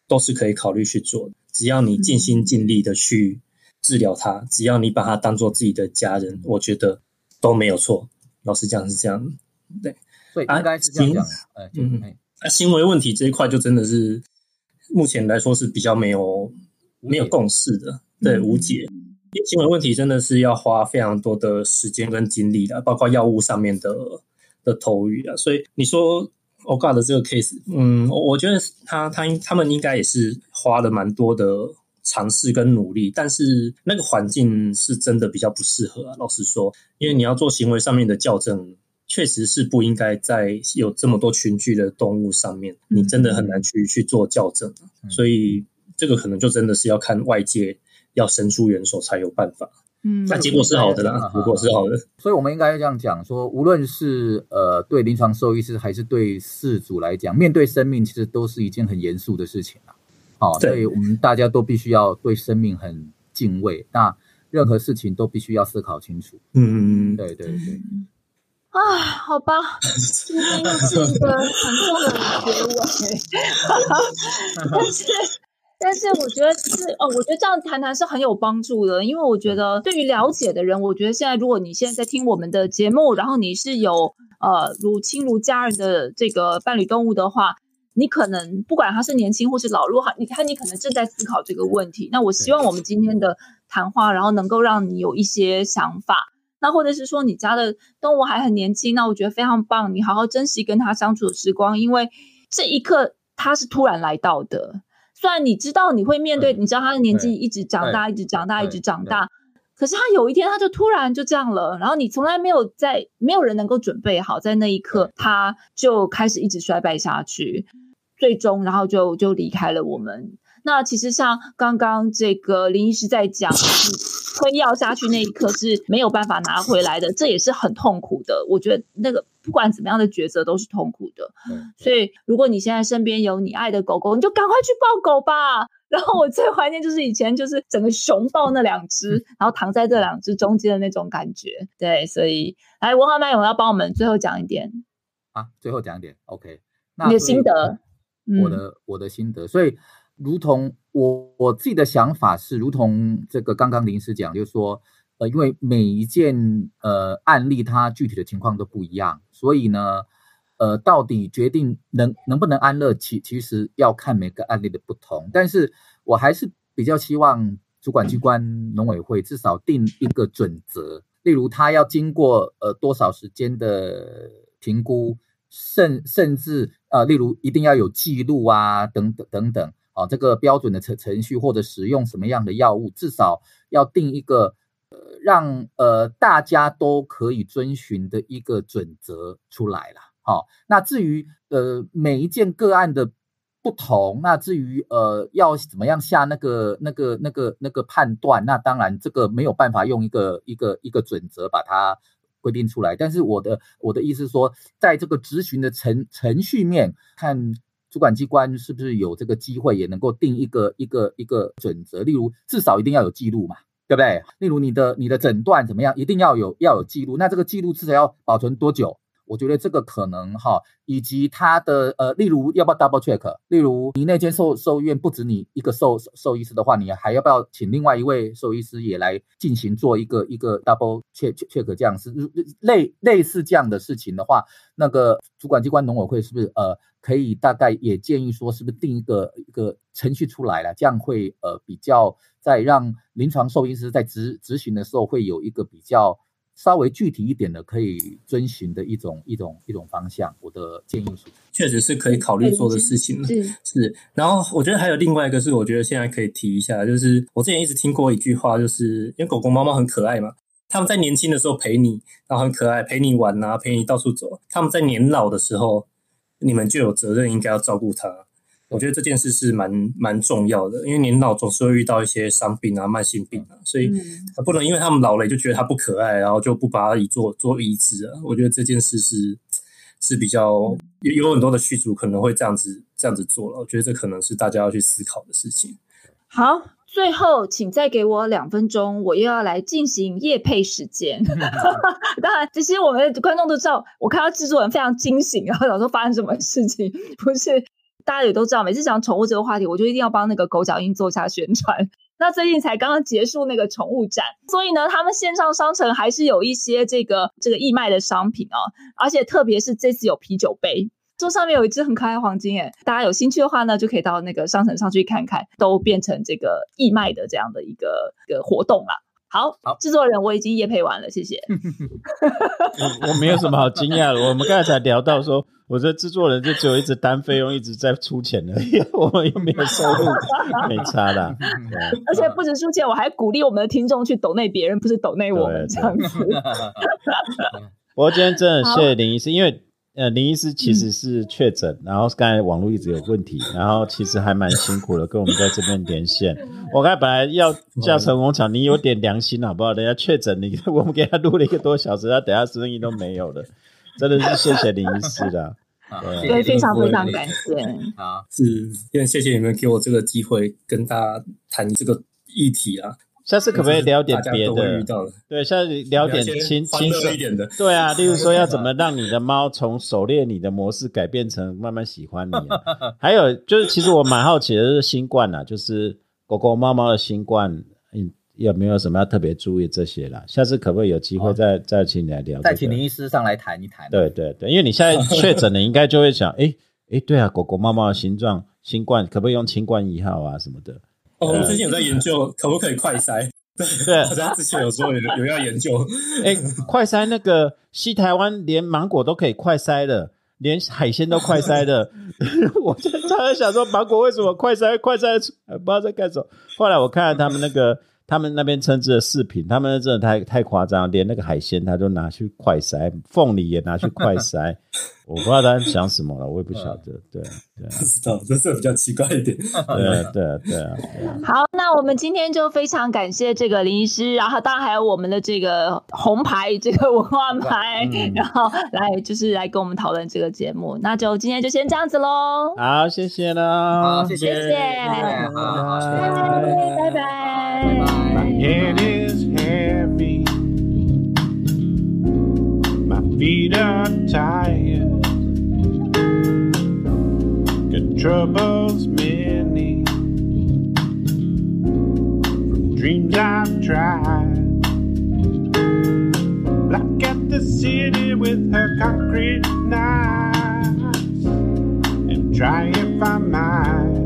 都是可以考虑去做的，只要你尽心尽力的去治疗他，只要你把他当做自己的家人，我觉得都没有错。老实讲是这样，对，所以应该是这样讲。嗯嗯，那行为问题这一块就真的是目前来说是比较没有没有共识的，对，无解。因为行为问题真的是要花非常多的时间跟精力的，包括药物上面的的投入啊。所以你说。O g a 的这个 case，嗯，我觉得他他他们应该也是花了蛮多的尝试跟努力，但是那个环境是真的比较不适合啊。老实说，因为你要做行为上面的校正，确实是不应该在有这么多群居的动物上面，你真的很难去去做校正。所以这个可能就真的是要看外界要伸出援手才有办法。嗯，那结果是好的啦，结果是好的，所以我们应该这样讲说，无论是呃对临床兽医师还是对事主来讲，面对生命其实都是一件很严肃的事情啊。好，所以我们大家都必须要对生命很敬畏，那任何事情都必须要思考清楚。嗯嗯嗯，对对对。啊，好吧，今天又是一个很重的结尾，但是。但是我觉得是哦，我觉得这样谈谈是很有帮助的，因为我觉得对于了解的人，我觉得现在如果你现在在听我们的节目，然后你是有呃如亲如家人的这个伴侣动物的话，你可能不管他是年轻或是老，如果你看你可能正在思考这个问题，那我希望我们今天的谈话，然后能够让你有一些想法，那或者是说你家的动物还很年轻，那我觉得非常棒，你好好珍惜跟他相处的时光，因为这一刻他是突然来到的。虽然你知道你会面对，你知道他的年纪一直长大，一直长大，一直长大，可是他有一天他就突然就这样了，然后你从来没有在，没有人能够准备好，在那一刻他就开始一直衰败下去，最终然后就就离开了我们。那其实像刚刚这个林医师在讲，推药下去那一刻是没有办法拿回来的，这也是很痛苦的。我觉得那个不管怎么样的抉择都是痛苦的。所以如果你现在身边有你爱的狗狗，你就赶快去抱狗吧。然后我最怀念就是以前就是整个熊抱那两只，然后躺在这两只中间的那种感觉。对，所以来文化麦勇要帮我们最后讲一点啊，最后讲一点，OK？你的心得，我的我的心得，所以。如同我我自己的想法是，如同这个刚刚林师讲，就是说，呃，因为每一件呃案例它具体的情况都不一样，所以呢，呃，到底决定能能不能安乐，其其实要看每个案例的不同。但是我还是比较希望主管机关农委会至少定一个准则，例如他要经过呃多少时间的评估，甚甚至呃，例如一定要有记录啊，等等等等。啊，这个标准的程程序或者使用什么样的药物，至少要定一个呃，让呃大家都可以遵循的一个准则出来了。好，那至于呃每一件个案的不同，那至于呃要怎么样下那个那个那个那个判断，那当然这个没有办法用一个一个一个准则把它规定出来。但是我的我的意思说，在这个执行的程程序面看。主管机关是不是有这个机会也能够定一个一个一个准则？例如，至少一定要有记录嘛，对不对？例如，你的你的诊断怎么样，一定要有要有记录。那这个记录至少要保存多久？我觉得这个可能哈，以及它的呃，例如要不要 double check？例如你那间兽兽医院不止你一个兽兽医师的话，你还要不要请另外一位兽医师也来进行做一个一个 double check check 这样是类类似这样的事情的话，那个主管机关农委会是不是呃可以大概也建议说，是不是定一个一个程序出来了？这样会呃比较在让临床兽医师在执执行的时候会有一个比较。稍微具体一点的可以遵循的一种一种一种方向，我的建议是，确实是可以考虑做的事情是是。然后我觉得还有另外一个是，我觉得现在可以提一下，就是我之前一直听过一句话，就是因为狗狗猫猫很可爱嘛，他们在年轻的时候陪你，然后很可爱，陪你玩啊，陪你到处走。他们在年老的时候，你们就有责任应该要照顾它。我觉得这件事是蛮蛮重要的，因为年老总是会遇到一些伤病啊、慢性病啊，所以不能因为他们老了就觉得他不可爱，然后就不把他移做做移植啊。我觉得这件事是是比较有有很多的剧组可能会这样子这样子做了。我觉得这可能是大家要去思考的事情。好，最后请再给我两分钟，我又要来进行夜配时间。当然，其实我们观众都知道，我看到制作人非常惊醒，然后想说发生什么事情，不是。大家也都知道，每次讲宠物这个话题，我就一定要帮那个狗脚印做一下宣传。那最近才刚刚结束那个宠物展，所以呢，他们线上商城还是有一些这个这个义卖的商品哦，而且特别是这次有啤酒杯，这上面有一只很可爱的黄金诶，大家有兴趣的话呢，就可以到那个商城上去看看，都变成这个义卖的这样的一个一个活动啦。好，好，制作人我已经夜配完了，谢谢。我 我没有什么好惊讶的，我们刚才才聊到说，我这制作人就只有一直单费用一直在出钱而已，我们又没有收入，没差啦。而且不止出钱，我还鼓励我们的听众去抖内别人，不是抖内我们这样子。不过今天真的谢谢林医师，因为。呃，林医师其实是确诊，然后刚才网络一直有问题，然后其实还蛮辛苦的，跟我们在这边连线。我刚才本来要 叫陈宏强，你有点良心好不好？人家确诊，你 我们给他录了一个多小时，他等下声音都没有了，真的是谢谢林医师的，对，非常非常感谢。啊，是，因为谢谢你们给我这个机会跟大家谈这个议题啊。下次可不可以聊点别的？对，下次聊点轻轻松一点的。对啊，例如说要怎么让你的猫从狩猎你的模式改变成慢慢喜欢你。还有就是，其实我蛮好奇的是新冠啊，就是狗狗、猫猫的新冠，嗯，有没有什么要特别注意这些啦？下次可不可以有机会再再请你来聊？再请林医师上来谈一谈。对对对，因为你现在确诊了，应该就会想，哎哎，对啊，狗狗、猫猫的形状，新冠可不可以用新冠一号啊什么的？我们最近有在研究可不可以快筛，对，好像之前有说有有要研究。哎，快筛那个西台湾连芒果都可以快筛了，连海鲜都快筛了。我就常常想说，芒果为什么快筛快筛不知道在干什么？后来我看了他们那个。他们那边称之的视频，他们真的太太夸张，连那个海鲜他都拿去快筛，凤梨也拿去快筛，我不知道他想什么了，我也不晓得，对对，不知道，这是比较奇怪一点，对对对啊。好，那我们今天就非常感谢这个林医师，然后当然还有我们的这个红牌这个文化牌，然后来就是来跟我们讨论这个节目，那就今天就先这样子喽。好，谢谢了，谢谢，谢谢，拜拜。My head is heavy, my feet are tired. troubles many from dreams I've tried. Black at the city with her concrete knives and try if I might.